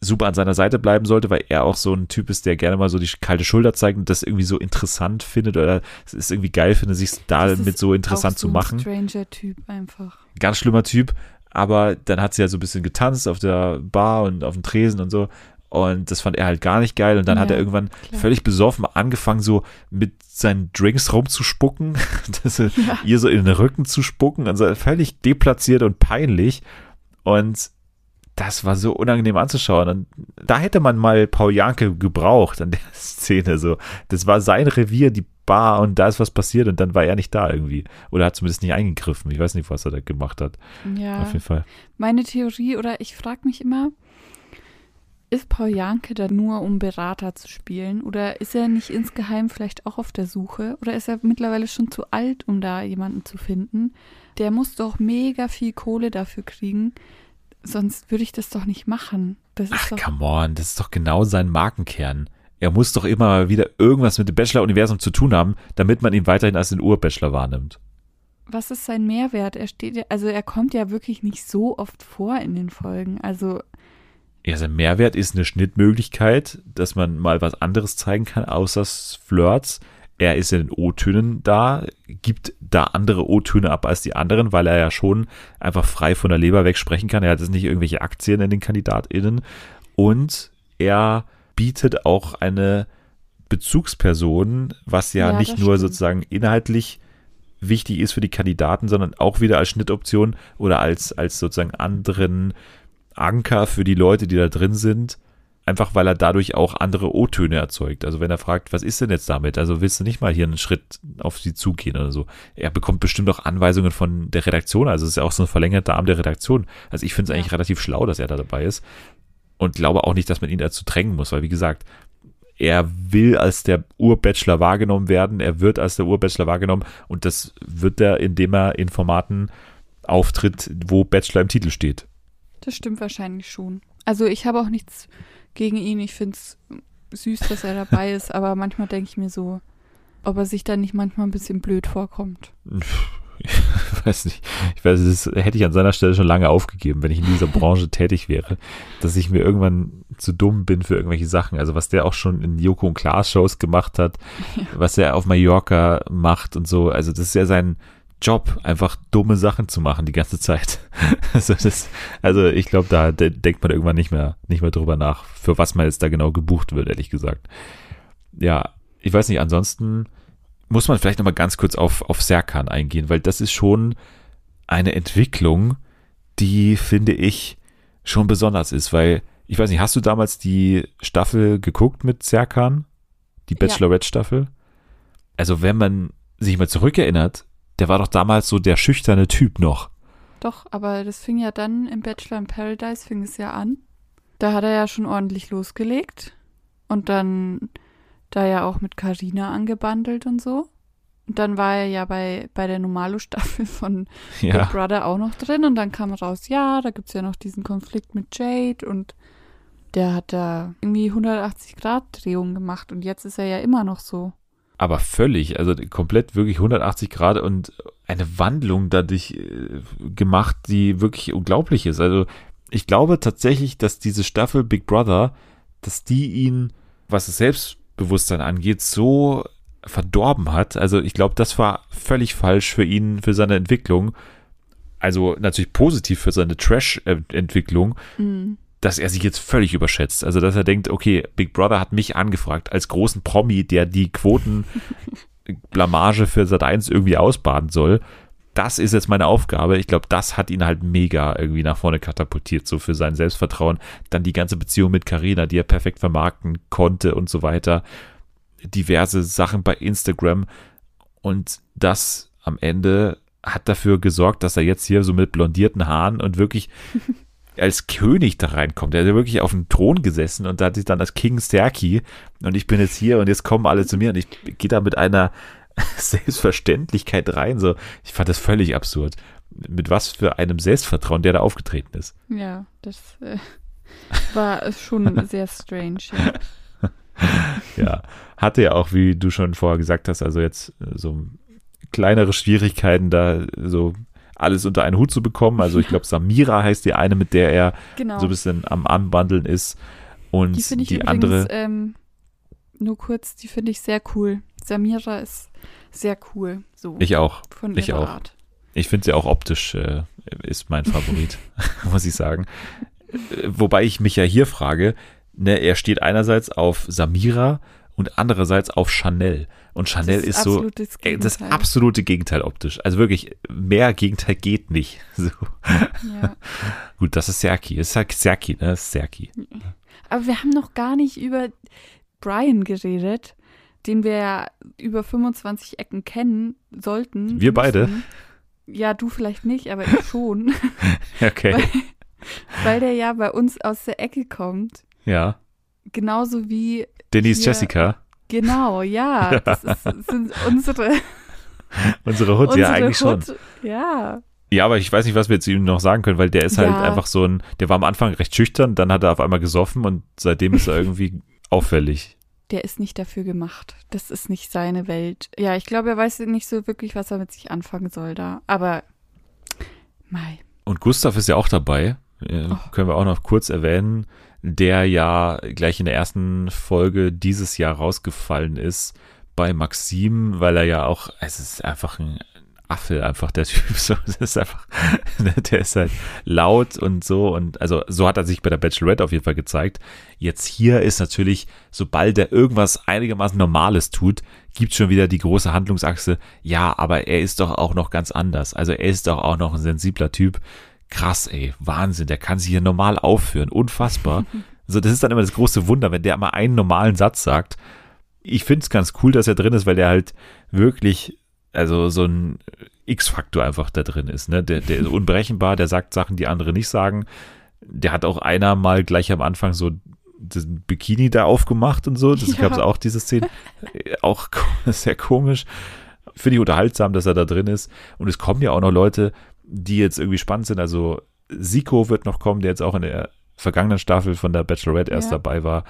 super an seiner Seite bleiben sollte, weil er auch so ein Typ ist, der gerne mal so die kalte Schulter zeigt und das irgendwie so interessant findet oder es irgendwie geil findet, sich da mit so interessant so zu machen. Stranger Typ einfach. Ganz schlimmer Typ, aber dann hat sie ja so ein bisschen getanzt auf der Bar und auf dem Tresen und so und das fand er halt gar nicht geil. Und dann ja, hat er irgendwann klar. völlig besoffen angefangen, so mit seinen Drinks rumzuspucken, (laughs) das, ja. ihr so in den Rücken zu spucken. Also völlig deplatziert und peinlich. Und das war so unangenehm anzuschauen. Und da hätte man mal Paul Janke gebraucht an der (laughs) Szene. So, das war sein Revier, die Bar, und da ist was passiert und dann war er nicht da irgendwie. Oder hat zumindest nicht eingegriffen. Ich weiß nicht, was er da gemacht hat. Ja. Auf jeden Fall. Meine Theorie, oder ich frage mich immer, ist Paul Janke da nur, um Berater zu spielen? Oder ist er nicht insgeheim vielleicht auch auf der Suche? Oder ist er mittlerweile schon zu alt, um da jemanden zu finden? Der muss doch mega viel Kohle dafür kriegen. Sonst würde ich das doch nicht machen. Das Ach, come on, das ist doch genau sein Markenkern. Er muss doch immer wieder irgendwas mit dem Bachelor-Universum zu tun haben, damit man ihn weiterhin als den Ur-Bachelor wahrnimmt. Was ist sein Mehrwert? Er steht ja, also er kommt ja wirklich nicht so oft vor in den Folgen. Also ja, sein Mehrwert ist eine Schnittmöglichkeit, dass man mal was anderes zeigen kann, außer Flirts. Er ist in den O-Tönen da, gibt da andere O-Töne ab als die anderen, weil er ja schon einfach frei von der Leber weg sprechen kann. Er hat jetzt nicht irgendwelche Aktien in den KandidatInnen. Und er bietet auch eine Bezugsperson, was ja, ja nicht nur stimmt. sozusagen inhaltlich wichtig ist für die Kandidaten, sondern auch wieder als Schnittoption oder als, als sozusagen anderen Anker für die Leute, die da drin sind, einfach weil er dadurch auch andere O-Töne erzeugt. Also wenn er fragt, was ist denn jetzt damit? Also willst du nicht mal hier einen Schritt auf sie zugehen oder so? Er bekommt bestimmt auch Anweisungen von der Redaktion. Also es ist ja auch so ein verlängerter Arm der Redaktion. Also ich finde es eigentlich relativ schlau, dass er da dabei ist. Und glaube auch nicht, dass man ihn dazu drängen muss, weil wie gesagt, er will als der Urbachelor wahrgenommen werden, er wird als der Urbachelor wahrgenommen und das wird er, indem er in Formaten auftritt, wo Bachelor im Titel steht. Das stimmt wahrscheinlich schon. Also ich habe auch nichts gegen ihn. Ich finde es süß, dass er dabei ist, aber manchmal denke ich mir so, ob er sich da nicht manchmal ein bisschen blöd vorkommt. Ich (laughs) weiß nicht. Ich weiß, das hätte ich an seiner Stelle schon lange aufgegeben, wenn ich in dieser Branche (laughs) tätig wäre, dass ich mir irgendwann zu dumm bin für irgendwelche Sachen. Also was der auch schon in Joko und Klaas Shows gemacht hat, ja. was er auf Mallorca macht und so. Also das ist ja sein, Job, einfach dumme Sachen zu machen die ganze Zeit. (laughs) also, das, also ich glaube, da denkt man irgendwann nicht mehr, nicht mehr drüber nach, für was man jetzt da genau gebucht wird, ehrlich gesagt. Ja, ich weiß nicht, ansonsten muss man vielleicht nochmal ganz kurz auf, auf Serkan eingehen, weil das ist schon eine Entwicklung, die, finde ich, schon besonders ist, weil, ich weiß nicht, hast du damals die Staffel geguckt mit Serkan? Die Bachelorette-Staffel? Also, wenn man sich mal zurückerinnert, der war doch damals so der schüchterne Typ noch. Doch, aber das fing ja dann im Bachelor in Paradise, fing es ja an. Da hat er ja schon ordentlich losgelegt. Und dann da ja auch mit Carina angebandelt und so. Und dann war er ja bei, bei der Normalo-Staffel von (laughs) ja. Big Brother auch noch drin. Und dann kam raus, ja, da gibt es ja noch diesen Konflikt mit Jade. Und der hat da irgendwie 180-Grad-Drehung gemacht. Und jetzt ist er ja immer noch so aber völlig, also komplett wirklich 180 Grad und eine Wandlung dadurch äh, gemacht, die wirklich unglaublich ist. Also ich glaube tatsächlich, dass diese Staffel Big Brother dass die ihn, was das Selbstbewusstsein angeht, so verdorben hat. Also ich glaube, das war völlig falsch für ihn, für seine Entwicklung. Also natürlich positiv für seine Trash-Entwicklung, Mhm. dass er sich jetzt völlig überschätzt. Also dass er denkt, okay, Big Brother hat mich angefragt als großen Promi, der die Quotenblamage (laughs) für Sat 1 irgendwie ausbaden soll. Das ist jetzt meine Aufgabe. Ich glaube, das hat ihn halt mega irgendwie nach vorne katapultiert, so für sein Selbstvertrauen. Dann die ganze Beziehung mit Karina, die er perfekt vermarkten konnte und so weiter. Diverse Sachen bei Instagram. Und das am Ende hat dafür gesorgt, dass er jetzt hier so mit blondierten Haaren und wirklich (laughs) als König da reinkommt. Er hat ja wirklich auf dem Thron gesessen und da hat sich dann als King Serki und ich bin jetzt hier und jetzt kommen alle zu mir und ich gehe da mit einer (laughs) Selbstverständlichkeit rein. So, ich fand das völlig absurd. Mit was für einem Selbstvertrauen der da aufgetreten ist. Ja, das äh, war schon (laughs) sehr strange. Ja. (laughs) Ja, hatte ja auch, wie du schon vorher gesagt hast, also jetzt äh, so kleinere Schwierigkeiten, da so alles unter einen Hut zu bekommen. Also ich glaube, Samira heißt die eine, mit der er Genau. so ein bisschen am Anbandeln ist. Und die finde ich die übrigens, andere, ähm, nur kurz, die finde ich sehr cool. Samira ist sehr cool. So ich auch. von ich auch. Art. Ich finde sie auch optisch, äh, ist mein Favorit, (laughs) muss ich sagen. Äh, Wobei ich mich ja hier frage, ne, er steht einerseits auf Samira und andererseits auf Chanel. Und Chanel das ist so ey, das Gegenteil. absolute Gegenteil optisch. Also wirklich, mehr Gegenteil geht nicht. (laughs) So. Ja. (laughs) Gut, das ist Serki. Das ist Serki, ne? Das ist Serki. Aber wir haben noch gar nicht über Brian geredet, den wir ja über 25 Ecken kennen sollten. Wir beide? müssen. Ja, du vielleicht nicht, aber ich schon. (laughs) Okay. weil der ja bei uns aus der Ecke kommt. Ja. Genauso wie, Denise Hier- Jessica. genau, ja, das ist, (laughs) sind unsere, Unsere Hut, unsere ja, eigentlich schon. Hut. Ja, Ja, aber ich weiß nicht, was wir zu ihm noch sagen können, weil der ist halt Ja. einfach so ein, der war am Anfang recht schüchtern, dann hat er auf einmal gesoffen und seitdem ist er irgendwie auffällig. Der ist nicht dafür gemacht. Das ist nicht seine Welt. Ja, ich glaube, er weiß nicht so wirklich, was er mit sich anfangen soll da. Aber, mei. Und Gustav ist ja auch dabei, äh, Oh. können wir auch noch kurz erwähnen, der ja gleich in der ersten Folge dieses Jahr rausgefallen ist bei Maxim, weil er ja auch, es ist einfach ein Affe, einfach der Typ, (laughs) so, das ist einfach, der ist halt laut und so und also so hat er sich bei der Bachelorette auf jeden Fall gezeigt. Jetzt hier ist natürlich, sobald er irgendwas einigermaßen Normales tut, gibt schon wieder die große Handlungsachse, ja, aber er ist doch auch noch ganz anders. Also er ist doch auch noch ein sensibler Typ. Krass, ey, Wahnsinn, der kann sich hier normal aufführen, unfassbar. (laughs) So, das ist dann immer das große Wunder, wenn der mal einen normalen Satz sagt. Ich finde es ganz cool, dass er drin ist, weil der halt wirklich, also so ein X-Faktor einfach da drin ist. Ne? Der, der ist unberechenbar, der sagt Sachen, die andere nicht sagen. Der hat auch einer mal gleich am Anfang so das Bikini da aufgemacht und so. Das (laughs) Ja. gab es auch, diese Szene. Auch (laughs) sehr komisch. Finde ich unterhaltsam, dass er da drin ist. Und es kommen ja auch noch Leute, die jetzt irgendwie spannend sind. Also Siko wird noch kommen, der jetzt auch in der vergangenen Staffel von der Bachelorette erst Ja. dabei war.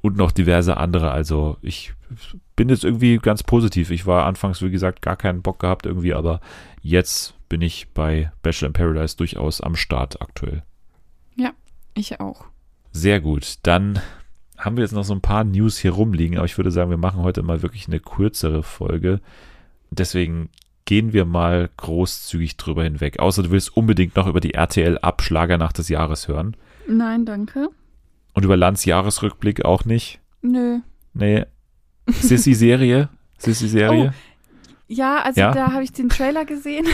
Und noch diverse andere. Also ich bin jetzt irgendwie ganz positiv. Ich war anfangs, wie gesagt, gar keinen Bock gehabt irgendwie, aber jetzt bin ich bei Bachelor in Paradise durchaus am Start aktuell. Ich auch. Sehr gut. Dann haben wir jetzt noch so ein paar News hier rumliegen, aber ich würde sagen, wir machen heute mal wirklich eine kürzere Folge. Deswegen gehen wir mal großzügig drüber hinweg. Außer du willst unbedingt noch über die RTL-Abschlagernacht des Jahres hören. Nein, danke. Und über Lanz Jahresrückblick auch nicht. Nö. Nee. Sissy-Serie? (laughs) Sissy-Serie? Ja, also Ja? da habe ich den Trailer gesehen.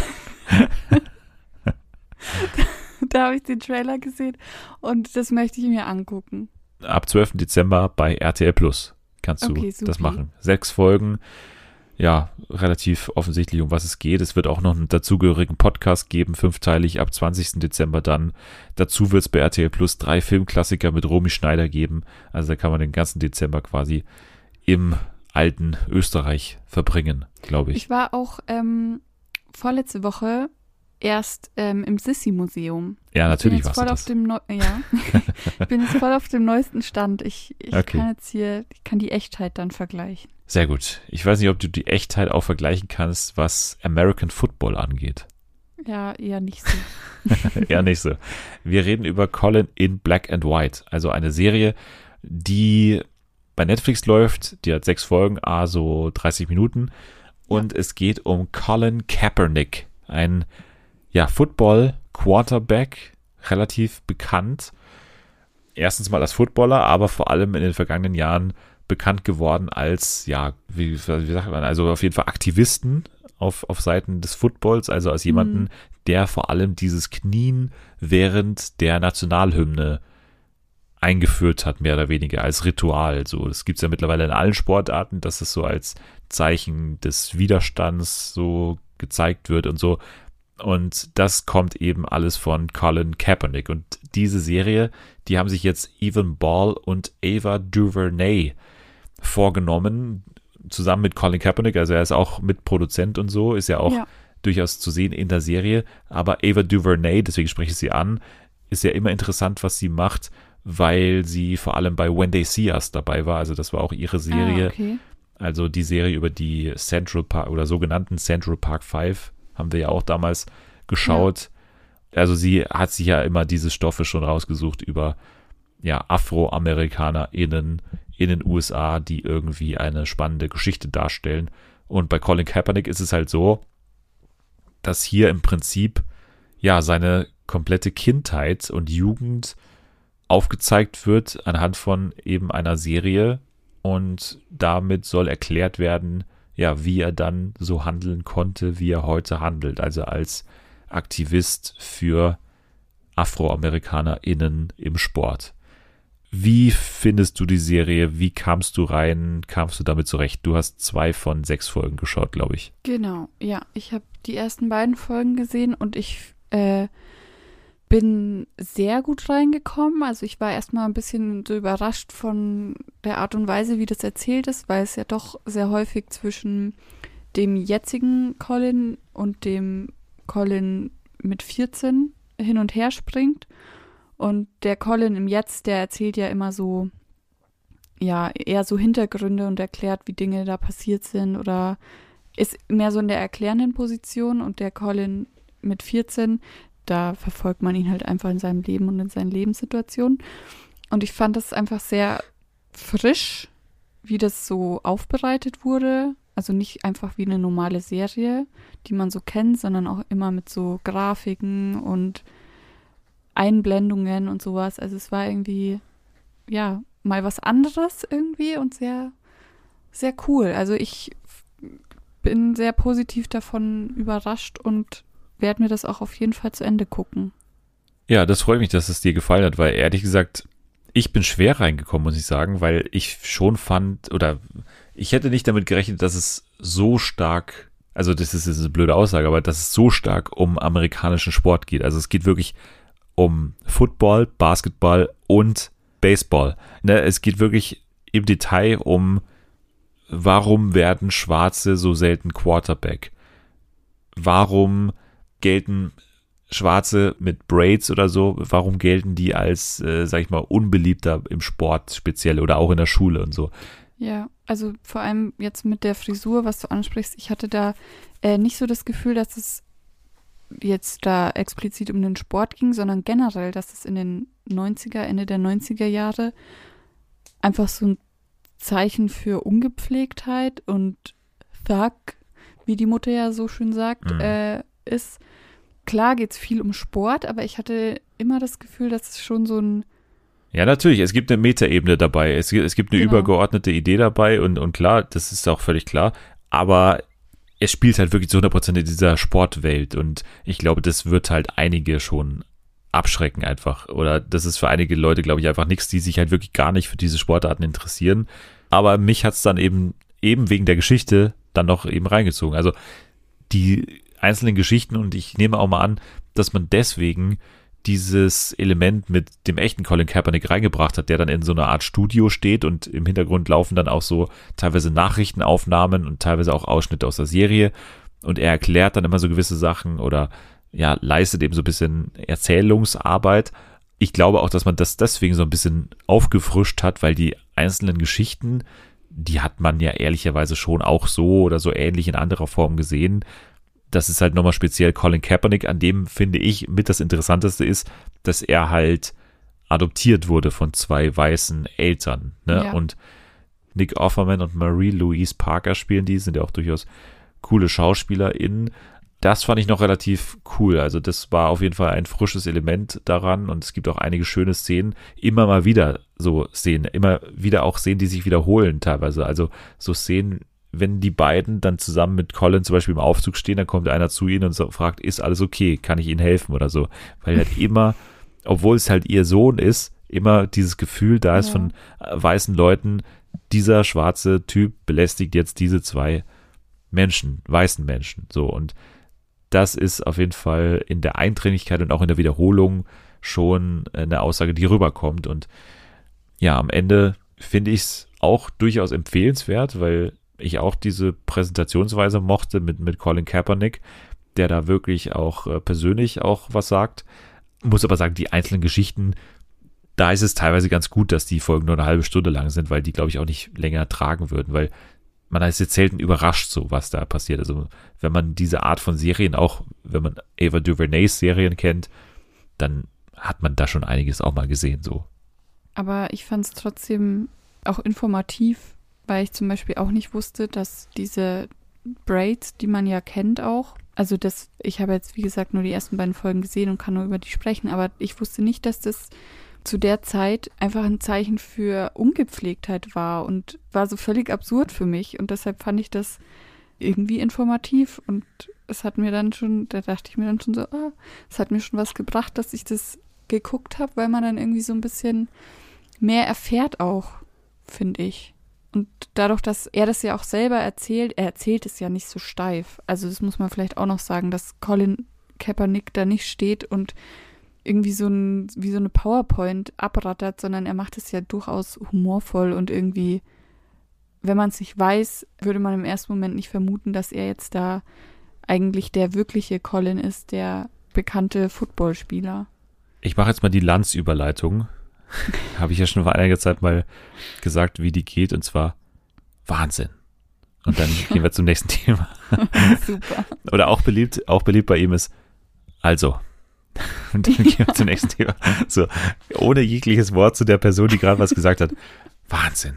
(laughs) (laughs) da habe ich den Trailer gesehen und das möchte ich mir angucken. Ab 12. Dezember bei RTL Plus kannst du Okay, das machen. Sechs Folgen. Ja, relativ offensichtlich, um was es geht. Es wird auch noch einen dazugehörigen Podcast geben, fünfteilig ab 20. Dezember dann. Dazu wird es bei RTL Plus drei Filmklassiker mit Romy Schneider geben. Also da kann man den ganzen Dezember quasi im alten Österreich verbringen, glaube ich. Ich war auch ähm, vorletzte Woche erst ähm, im Sissi-Museum. Ja, natürlich ich bin jetzt warst du voll auf das. dem Neu ja. (laughs) ich bin jetzt voll auf dem neuesten Stand. Ich, ich Okay. kann jetzt hier, ich kann die Echtheit dann vergleichen. Sehr gut. Ich weiß nicht, ob du die Echtheit auch vergleichen kannst, was American Football angeht. Ja, eher nicht so. (laughs) ja, nicht so. Wir reden über Colin in Black and White, also eine Serie, die bei Netflix läuft. Die hat sechs Folgen, also 30 Minuten. Und ja. es geht um Colin Kaepernick, ein ja, Football-Quarterback, relativ bekannt. Erstens mal als Footballer, aber vor allem in den vergangenen Jahren bekannt geworden als, ja, wie, wie sagt man, also auf jeden Fall Aktivisten auf, auf Seiten des Footballs, also als jemanden, mhm. der vor allem dieses Knien während der Nationalhymne eingeführt hat, mehr oder weniger als Ritual. So, das gibt es ja mittlerweile in allen Sportarten, dass es so als Zeichen des Widerstands so gezeigt wird und so. Und das kommt eben alles von Colin Kaepernick. Und diese Serie, die haben sich jetzt Evan Ball und Ava DuVernay vorgenommen, zusammen mit Colin Kaepernick. Also er ist auch Mitproduzent und so, ist ja auch ja. durchaus zu sehen in der Serie. Aber Ava DuVernay, deswegen spreche ich sie an, ist ja immer interessant, was sie macht, weil sie vor allem bei When They See Us dabei war. Also das war auch ihre Serie. Ah, okay. Also die Serie über die Central Park oder sogenannten Central Park 5 haben wir ja auch damals geschaut. Ja. Also sie hat sich ja immer diese Stoffe schon rausgesucht über ja, AfroamerikanerInnen in den USA, die irgendwie eine spannende Geschichte darstellen. Und bei Colin Kaepernick ist es halt so, dass hier im Prinzip ja seine komplette Kindheit und Jugend aufgezeigt wird anhand von eben einer Serie und damit soll erklärt werden, ja, wie er dann so handeln konnte, wie er heute handelt, also als Aktivist für AfroamerikanerInnen im Sport. Wie findest du die Serie? Wie kamst du rein? Kamst du damit zurecht? Du hast zwei von sechs Folgen geschaut, glaube ich. Genau, ja. Ich habe die ersten beiden Folgen gesehen und ich äh, bin sehr gut reingekommen. Also ich war erstmal ein bisschen so überrascht von der Art und Weise, wie das erzählt ist, weil es ja doch sehr häufig zwischen dem jetzigen Colin und dem Colin mit 14 hin und her springt. Und der Colin im Jetzt, der erzählt ja immer so, ja, eher so Hintergründe und erklärt, wie Dinge da passiert sind oder ist mehr so in der erklärenden Position und der Colin mit 14, da verfolgt man ihn halt einfach in seinem Leben und in seinen Lebenssituationen. Und ich fand das einfach sehr frisch, wie das so aufbereitet wurde. Also nicht einfach wie eine normale Serie, die man so kennt, sondern auch immer mit so Grafiken und Einblendungen und sowas. Also es war irgendwie, ja, mal was anderes irgendwie und sehr, sehr cool. Also ich bin sehr positiv davon überrascht und werde mir das auch auf jeden Fall zu Ende gucken. Ja, das freut mich, dass es dir gefallen hat, weil ehrlich gesagt, ich bin schwer reingekommen, muss ich sagen, weil ich schon fand, oder ich hätte nicht damit gerechnet, dass es so stark, also das ist, das ist eine blöde Aussage, aber dass es so stark um amerikanischen Sport geht. Also es geht wirklich um Football, Basketball und Baseball. Ne, es geht wirklich im Detail um, warum werden Schwarze so selten Quarterback? Warum gelten Schwarze mit Braids oder so, warum gelten die als, äh, sag ich mal, unbeliebter im Sport speziell oder auch in der Schule und so? Ja, also vor allem jetzt mit der Frisur, was du ansprichst, ich hatte da äh, nicht so das Gefühl, dass es jetzt da explizit um den Sport ging, sondern generell, dass es in den 90er, Ende der 90er Jahre einfach so ein Zeichen für Ungepflegtheit und Thug, wie die Mutter ja so schön sagt, mhm. äh, ist. Klar geht es viel um Sport, aber ich hatte immer das Gefühl, dass es schon so ein ja, natürlich. Es gibt eine Metaebene dabei. Es, es gibt eine genau. übergeordnete Idee dabei und, und klar, das ist auch völlig klar. Aber er spielt halt wirklich zu 100% in dieser Sportwelt und ich glaube, das wird halt einige schon abschrecken einfach. Oder das ist für einige Leute, glaube ich, einfach nichts, die sich halt wirklich gar nicht für diese Sportarten interessieren. Aber mich hat es dann eben, eben wegen der Geschichte dann noch eben reingezogen. Also die einzelnen Geschichten und ich nehme auch mal an, dass man deswegen dieses Element mit dem echten Colin Kaepernick reingebracht hat, der dann in so einer Art Studio steht und im Hintergrund laufen dann auch so teilweise Nachrichtenaufnahmen und teilweise auch Ausschnitte aus der Serie und er erklärt dann immer so gewisse Sachen oder ja, leistet eben so ein bisschen Erzählungsarbeit. Ich glaube auch, dass man das deswegen so ein bisschen aufgefrischt hat, weil die einzelnen Geschichten, die hat man ja ehrlicherweise schon auch so oder so ähnlich in anderer Form gesehen das ist halt nochmal speziell Colin Kaepernick, an dem finde ich mit das Interessanteste ist, dass er halt adoptiert wurde von zwei weißen Eltern. Ne? Ja. Und Nick Offerman und Marie-Louise Parker spielen die, sind ja auch durchaus coole SchauspielerInnen. Das fand ich noch relativ cool. Also das war auf jeden Fall ein frisches Element daran und es gibt auch einige schöne Szenen. Immer mal wieder so Szenen, immer wieder auch Szenen, die sich wiederholen teilweise. Also so Szenen, wenn die beiden dann zusammen mit Colin zum Beispiel im Aufzug stehen, dann kommt einer zu ihnen und so fragt, ist alles okay? Kann ich ihnen helfen oder so? Weil halt immer, obwohl es halt ihr Sohn ist, immer dieses Gefühl da ist Ja. von äh, weißen Leuten, dieser schwarze Typ belästigt jetzt diese zwei Menschen, weißen Menschen. So und das ist auf jeden Fall in der Eindringlichkeit und auch in der Wiederholung schon eine Aussage, die rüberkommt. Und ja, am Ende finde ich es auch durchaus empfehlenswert, weil ich auch diese Präsentationsweise mochte mit, mit Colin Kaepernick, der da wirklich auch äh, persönlich auch was sagt. Muss aber sagen, die einzelnen Geschichten, da ist es teilweise ganz gut, dass die Folgen nur eine halbe Stunde lang sind, weil die, glaube ich, auch nicht länger tragen würden, weil man ist jetzt selten überrascht, so was da passiert. Also, wenn man diese Art von Serien auch, wenn man Ava DuVernays Serien kennt, dann hat man da schon einiges auch mal gesehen, so. Aber ich fand es trotzdem auch informativ, weil ich zum Beispiel auch nicht wusste, dass diese Braids, die man ja kennt auch, also das, ich habe jetzt wie gesagt nur die ersten beiden Folgen gesehen und kann nur über die sprechen, aber ich wusste nicht, dass das zu der Zeit einfach ein Zeichen für Ungepflegtheit war und war so völlig absurd für mich und deshalb fand ich das irgendwie informativ und es hat mir dann schon, da dachte ich mir dann schon so, ah, es hat mir schon was gebracht, dass ich das geguckt habe, weil man dann irgendwie so ein bisschen mehr erfährt auch, finde ich. Und dadurch, dass er das ja auch selber erzählt, er erzählt es ja nicht so steif. Also das muss man vielleicht auch noch sagen, dass Colin Kaepernick da nicht steht und irgendwie so ein, wie so eine PowerPoint abrattert, sondern er macht es ja durchaus humorvoll und irgendwie, wenn man es nicht weiß, würde man im ersten Moment nicht vermuten, dass er jetzt da eigentlich der wirkliche Colin ist, der bekannte Footballspieler. Ich mache jetzt mal die Landsüberleitung. (laughs) Habe ich ja schon vor einiger Zeit mal gesagt, wie die geht, und zwar Wahnsinn. Und dann gehen wir zum nächsten (laughs) Thema. Super. Oder auch beliebt, auch beliebt bei ihm ist, also. (laughs) Und dann gehen wir zum nächsten Thema. So, ohne jegliches Wort zu der Person, die gerade was gesagt hat. Wahnsinn.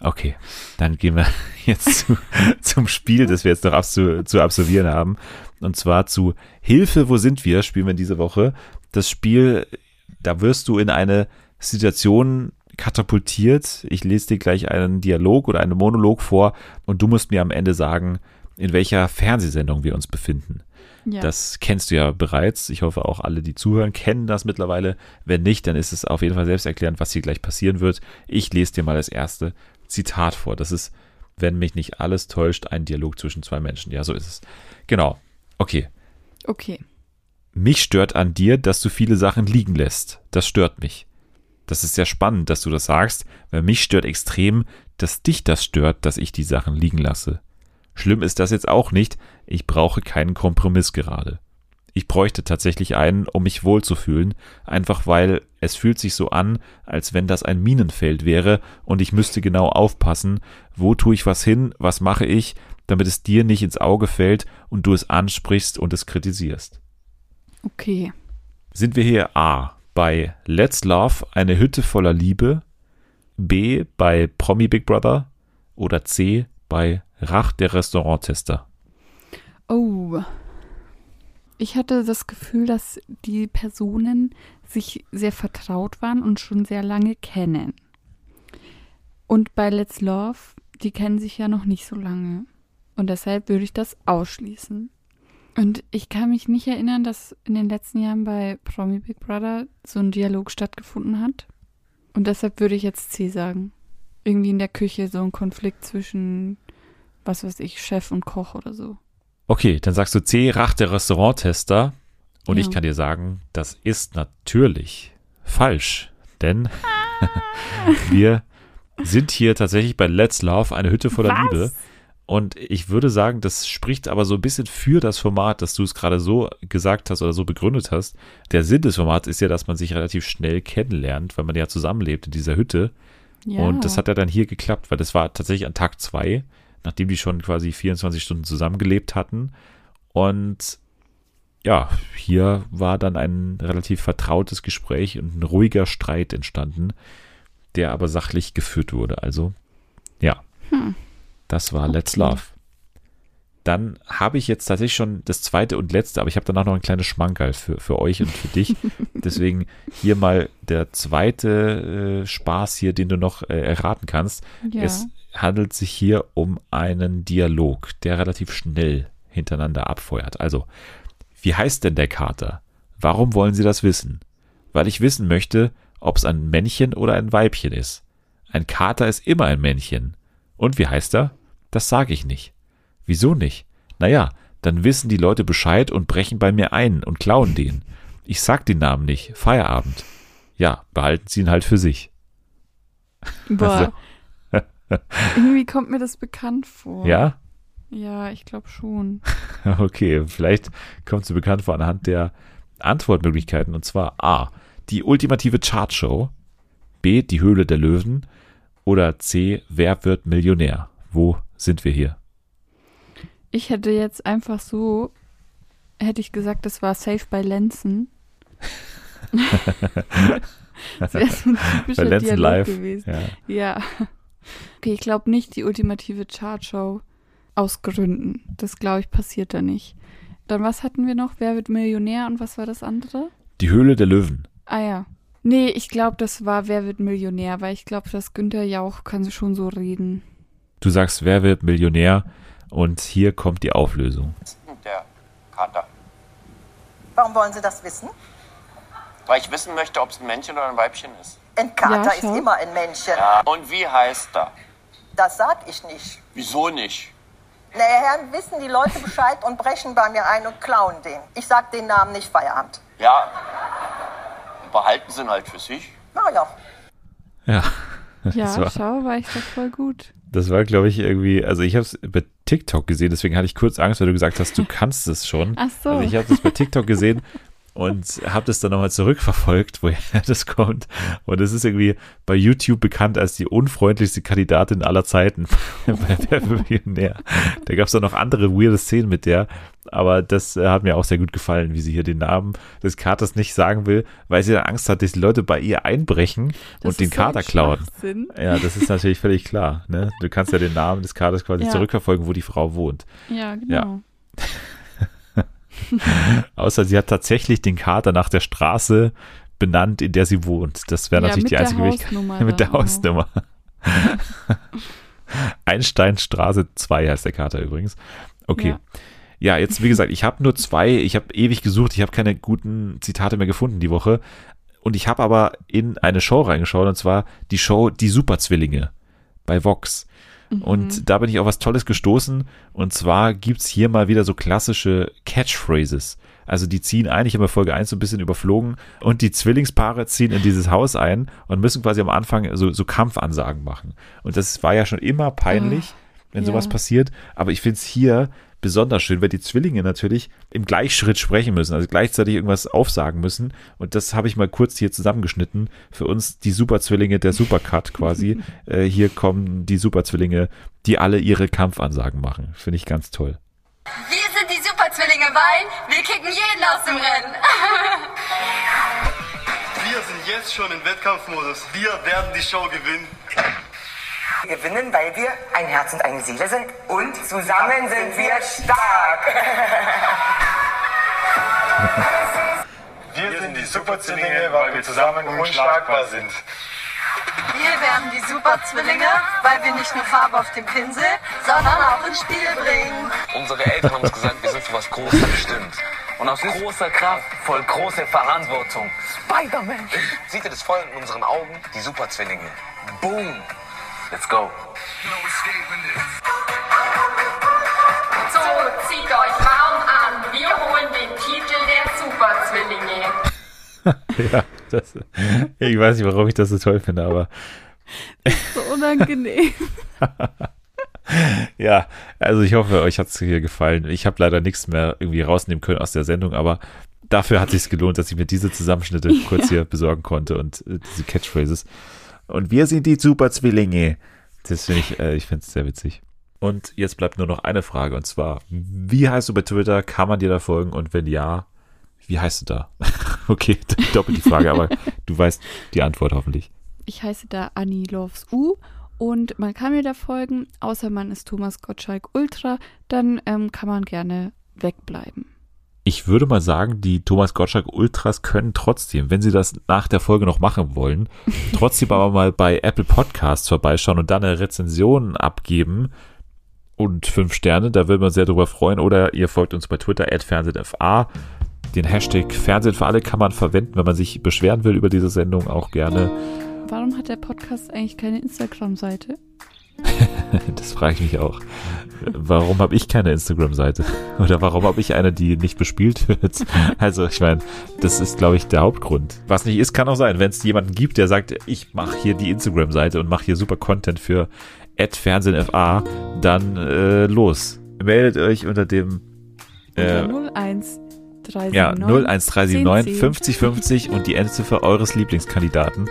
Okay, dann gehen wir jetzt zu, zum Spiel, das wir jetzt noch abzu, zu absolvieren haben. Und zwar zu Hilfe, wo sind wir? Spielen wir diese Woche. Das Spiel, da wirst du in eine Situation katapultiert. Ich lese dir gleich einen Dialog oder einen Monolog vor und du musst mir am Ende sagen, in welcher Fernsehsendung wir uns befinden. Ja. Das kennst du ja bereits. Ich hoffe, auch alle, die zuhören, kennen das mittlerweile. Wenn nicht, dann ist es auf jeden Fall selbsterklärend, was hier gleich passieren wird. Ich lese dir mal das erste Zitat vor. Das ist, wenn mich nicht alles täuscht, ein Dialog zwischen zwei Menschen. Ja, so ist es. Genau. Okay. okay. Mich stört an dir, dass du viele Sachen liegen lässt. Das stört mich. Das ist sehr spannend, dass du das sagst, weil mich stört extrem, dass dich das stört, dass ich die Sachen liegen lasse. Schlimm ist das jetzt auch nicht. Ich brauche keinen Kompromiss gerade. Ich bräuchte tatsächlich einen, um mich wohlzufühlen, einfach weil es fühlt sich so an, als wenn das ein Minenfeld wäre und ich müsste genau aufpassen, wo tue ich was hin, was mache ich, damit es dir nicht ins Auge fällt und du es ansprichst und es kritisierst. Okay. Sind wir hier A bei Let's Love eine Hütte voller Liebe, B bei Promi Big Brother oder C bei Rach der Restauranttester? Oh. Ich hatte das Gefühl, dass die Personen sich sehr vertraut waren und schon sehr lange kennen. Und bei Let's Love, die kennen sich ja noch nicht so lange. Und deshalb würde ich das ausschließen. Und ich kann mich nicht erinnern, dass in den letzten Jahren bei Promi Big Brother so ein Dialog stattgefunden hat. Und deshalb würde ich jetzt C sagen. Irgendwie in der Küche so ein Konflikt zwischen, was weiß ich, Chef und Koch oder so. Okay, dann sagst du C, Rach der Restauranttester. Und Ja. ich kann dir sagen, das ist natürlich falsch. Denn (laughs) wir sind hier tatsächlich bei Let's Love, eine Hütte voller Was? Liebe. Und ich würde sagen, das spricht aber so ein bisschen für das Format, dass du es gerade so gesagt hast oder so begründet hast. Der Sinn des Formats ist ja, dass man sich relativ schnell kennenlernt, weil man ja zusammenlebt in dieser Hütte. Ja. Und das hat ja dann hier geklappt, weil das war tatsächlich an Tag zwei, nachdem die schon quasi 24 Stunden zusammengelebt hatten. Und ja, hier war dann ein relativ vertrautes Gespräch und ein ruhiger Streit entstanden, der aber sachlich geführt wurde. Also, ja, Hm. Das war Let's Okay. Love. Dann habe ich jetzt tatsächlich schon das zweite und letzte, aber ich habe danach noch ein kleines Schmankerl für, für euch und für dich. (laughs) Deswegen hier mal der zweite äh, Spaß hier, den du noch äh, erraten kannst. Ja. Es handelt sich hier um einen Dialog, der relativ schnell hintereinander abfeuert. Also, wie heißt denn der Kater? Warum wollen Sie das wissen? Weil ich wissen möchte, ob es ein Männchen oder ein Weibchen ist. Ein Kater ist immer ein Männchen. Und wie heißt er? Das sage ich nicht. Wieso nicht? Naja, dann wissen die Leute Bescheid und brechen bei mir ein und klauen den. Ich sag den Namen nicht. Feierabend. Ja, behalten Sie ihn halt für sich. Boah. (laughs) Irgendwie kommt mir das bekannt vor. Ja? Ja, ich glaube schon. (laughs) Okay, vielleicht kommt sie bekannt vor anhand der Antwortmöglichkeiten. Und zwar A. Die ultimative Chartshow. B. Die Höhle der Löwen. Oder C. Wer wird Millionär? Wo sind wir hier? Ich hätte jetzt einfach so, hätte ich gesagt, das war Safe bei Lenzen. das wäre so ein typischer Bei Lenzen Dialog Live. gewesen. Ja. Ja. Okay, ich glaube nicht die ultimative Chartshow aus Gründen. Das glaube ich passiert da nicht. Dann was hatten wir noch? Wer wird Millionär und was war das andere? Die Höhle der Löwen. Ah ja. Nee, ich glaube, das war Wer wird Millionär, weil ich glaube, dass Günther Jauch kann schon so reden. Du sagst, wer wird Millionär? Und hier kommt die Auflösung. Der Kater. Warum wollen Sie das wissen? Weil ich wissen möchte, ob es ein Männchen oder ein Weibchen ist. Ein Kater Ja, ist immer ein Männchen. Ja. Und wie heißt er? Das sag ich nicht. Wieso nicht? Nachher wissen die Leute Bescheid und brechen bei mir ein und klauen den. Ich sag den Namen nicht Feierabend. Ja. Behalten sie ihn halt für sich. Na ja. Ja. (laughs) Ja, war- schau, war ich doch voll gut. Das war, glaube ich, irgendwie, also ich habe es bei TikTok gesehen, deswegen hatte ich kurz Angst, weil du gesagt hast, du kannst es schon. Ach so. Also ich habe das bei TikTok gesehen (laughs) und habe das dann nochmal zurückverfolgt, (laughs) woher das kommt. Und es ist irgendwie bei YouTube bekannt als die unfreundlichste Kandidatin aller Zeiten bei (laughs) Wer Millionär. Da gab es dann noch andere weirde Szenen mit der, aber das äh, hat mir auch sehr gut gefallen, wie sie hier den Namen des Katers nicht sagen will, weil sie dann Angst hat, dass die Leute bei ihr einbrechen Das und den so Kater klauen. Ja, das ist natürlich völlig klar. Ne? Du kannst ja den Namen des Katers quasi Ja. zurückverfolgen, wo die Frau wohnt. Ja, genau. (laughs) Außer sie hat tatsächlich den Kater nach der Straße benannt, in der sie wohnt. Das wäre Ja, natürlich die einzige Möglichkeit. (laughs) Mit der. Hausnummer. (laughs) Einsteinstraße 2 heißt der Kater übrigens. Okay. Ja. Ja, jetzt wie gesagt, ich habe nur zwei, ich habe ewig gesucht, ich habe keine guten Zitate mehr gefunden die Woche. Und ich habe aber in eine Show reingeschaut, und zwar die Show Die Superzwillinge bei Vox. Mhm. Und da bin ich auf was Tolles gestoßen. Und zwar gibt's hier mal wieder so klassische Catchphrases. Also die ziehen eigentlich immer Folge 1 so ein bisschen überflogen und die Zwillingspaare ziehen in dieses Haus ein und müssen quasi am Anfang so, so Kampfansagen machen. Und das war ja schon immer peinlich, wenn ja. sowas passiert. Aber ich finde es hier besonders schön, weil die Zwillinge natürlich im Gleichschritt sprechen müssen, also gleichzeitig irgendwas aufsagen müssen. Und das habe ich mal kurz hier zusammengeschnitten. Für uns die Superzwillinge der Supercut quasi. (laughs) äh, hier kommen die Superzwillinge, die alle ihre Kampfansagen machen. Finde ich ganz toll. Wir sind die Superzwillinge Wein. Wir kicken jeden aus dem Rennen. Wir sind jetzt schon im Wettkampfmodus. Wir werden die Show gewinnen. Wir gewinnen, weil wir ein Herz und eine Seele sind und zusammen sind wir stark. (laughs) Wir sind die Superzwillinge, weil wir zusammen unschlagbar sind. Wir werden die Superzwillinge, weil wir nicht nur Farbe auf dem Pinsel, sondern auch ins Spiel bringen. Unsere Eltern haben uns gesagt, wir sind für was Großes bestimmt. Und aus großer Kraft folgt große Verantwortung. Spider-Man! Seht ihr das Feuer in unseren Augen? Die Superzwillinge. Boom! Let's go. So, zieht euch warm an. Wir holen den Titel der Superzwillinge. (laughs) Ja, das, ich weiß nicht, warum ich das so toll finde, aber (laughs) So unangenehm. (laughs) ja, also ich hoffe, euch hat es hier gefallen. Ich habe leider nichts mehr irgendwie rausnehmen können aus der Sendung, aber dafür hat sich gelohnt, dass ich mir diese Zusammenschnitte kurz hier besorgen konnte und äh, diese Catchphrases. Und wir sind die Superzwillinge. Das finde ich, äh, ich finde es sehr witzig. Und jetzt bleibt nur noch eine Frage und zwar, wie heißt du bei Twitter? Kann man dir da folgen? Und wenn ja, Wie heißt du da? (laughs) okay, (laughs) doppelt die Frage, aber du weißt die Antwort hoffentlich. Ich heiße da Annie Loves U und man kann mir da folgen, außer man ist Thomas Gottschalk Ultra, dann ähm, kann man gerne wegbleiben. Ich würde mal sagen, die Thomas Gottschalk Ultras können trotzdem, wenn sie das nach der Folge noch machen wollen, (laughs) trotzdem aber mal bei Apple Podcasts vorbeischauen und dann eine Rezension abgeben und fünf Sterne, da würden wir uns sehr drüber freuen. Oder ihr folgt uns bei Twitter, FernsehenFA. Den Hashtag Fernsehen für alle kann man verwenden, wenn man sich beschweren will über diese Sendung, auch gerne. Warum hat der Podcast eigentlich keine Instagram-Seite? (laughs) das frage ich mich auch. Warum habe ich keine Instagram-Seite? Oder warum habe ich eine, die nicht bespielt wird? Also, ich meine, das ist, glaube ich, der Hauptgrund. Was nicht ist, kann auch sein. Wenn es jemanden gibt, der sagt, ich mache hier die Instagram-Seite und mache hier super Content für FernsehenFA, dann äh, los. Meldet euch unter dem äh, 01 ja, 01379 5050 und die Endziffer eures Lieblingskandidaten.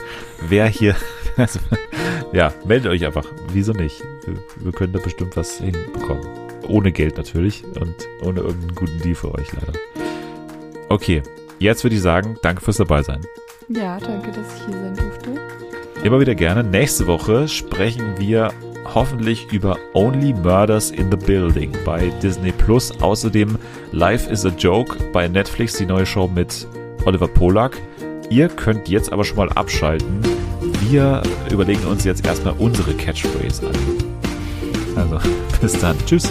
Wer hier, also, ja, meldet euch einfach. Wieso nicht? Wir, wir, können da bestimmt was hinbekommen. Ohne Geld natürlich und ohne irgendeinen guten Deal für euch leider. Okay, jetzt würde ich sagen, danke fürs dabei sein. Ja, danke, dass ich hier sein durfte. Immer wieder gerne. Nächste Woche sprechen wir hoffentlich über Only Murders in the Building bei Disney Plus. Außerdem Life is a Joke bei Netflix, die neue Show mit Oliver Polak. Ihr könnt jetzt aber schon mal abschalten. Wir überlegen uns jetzt erstmal unsere Catchphrase an. Also, bis dann. Tschüss.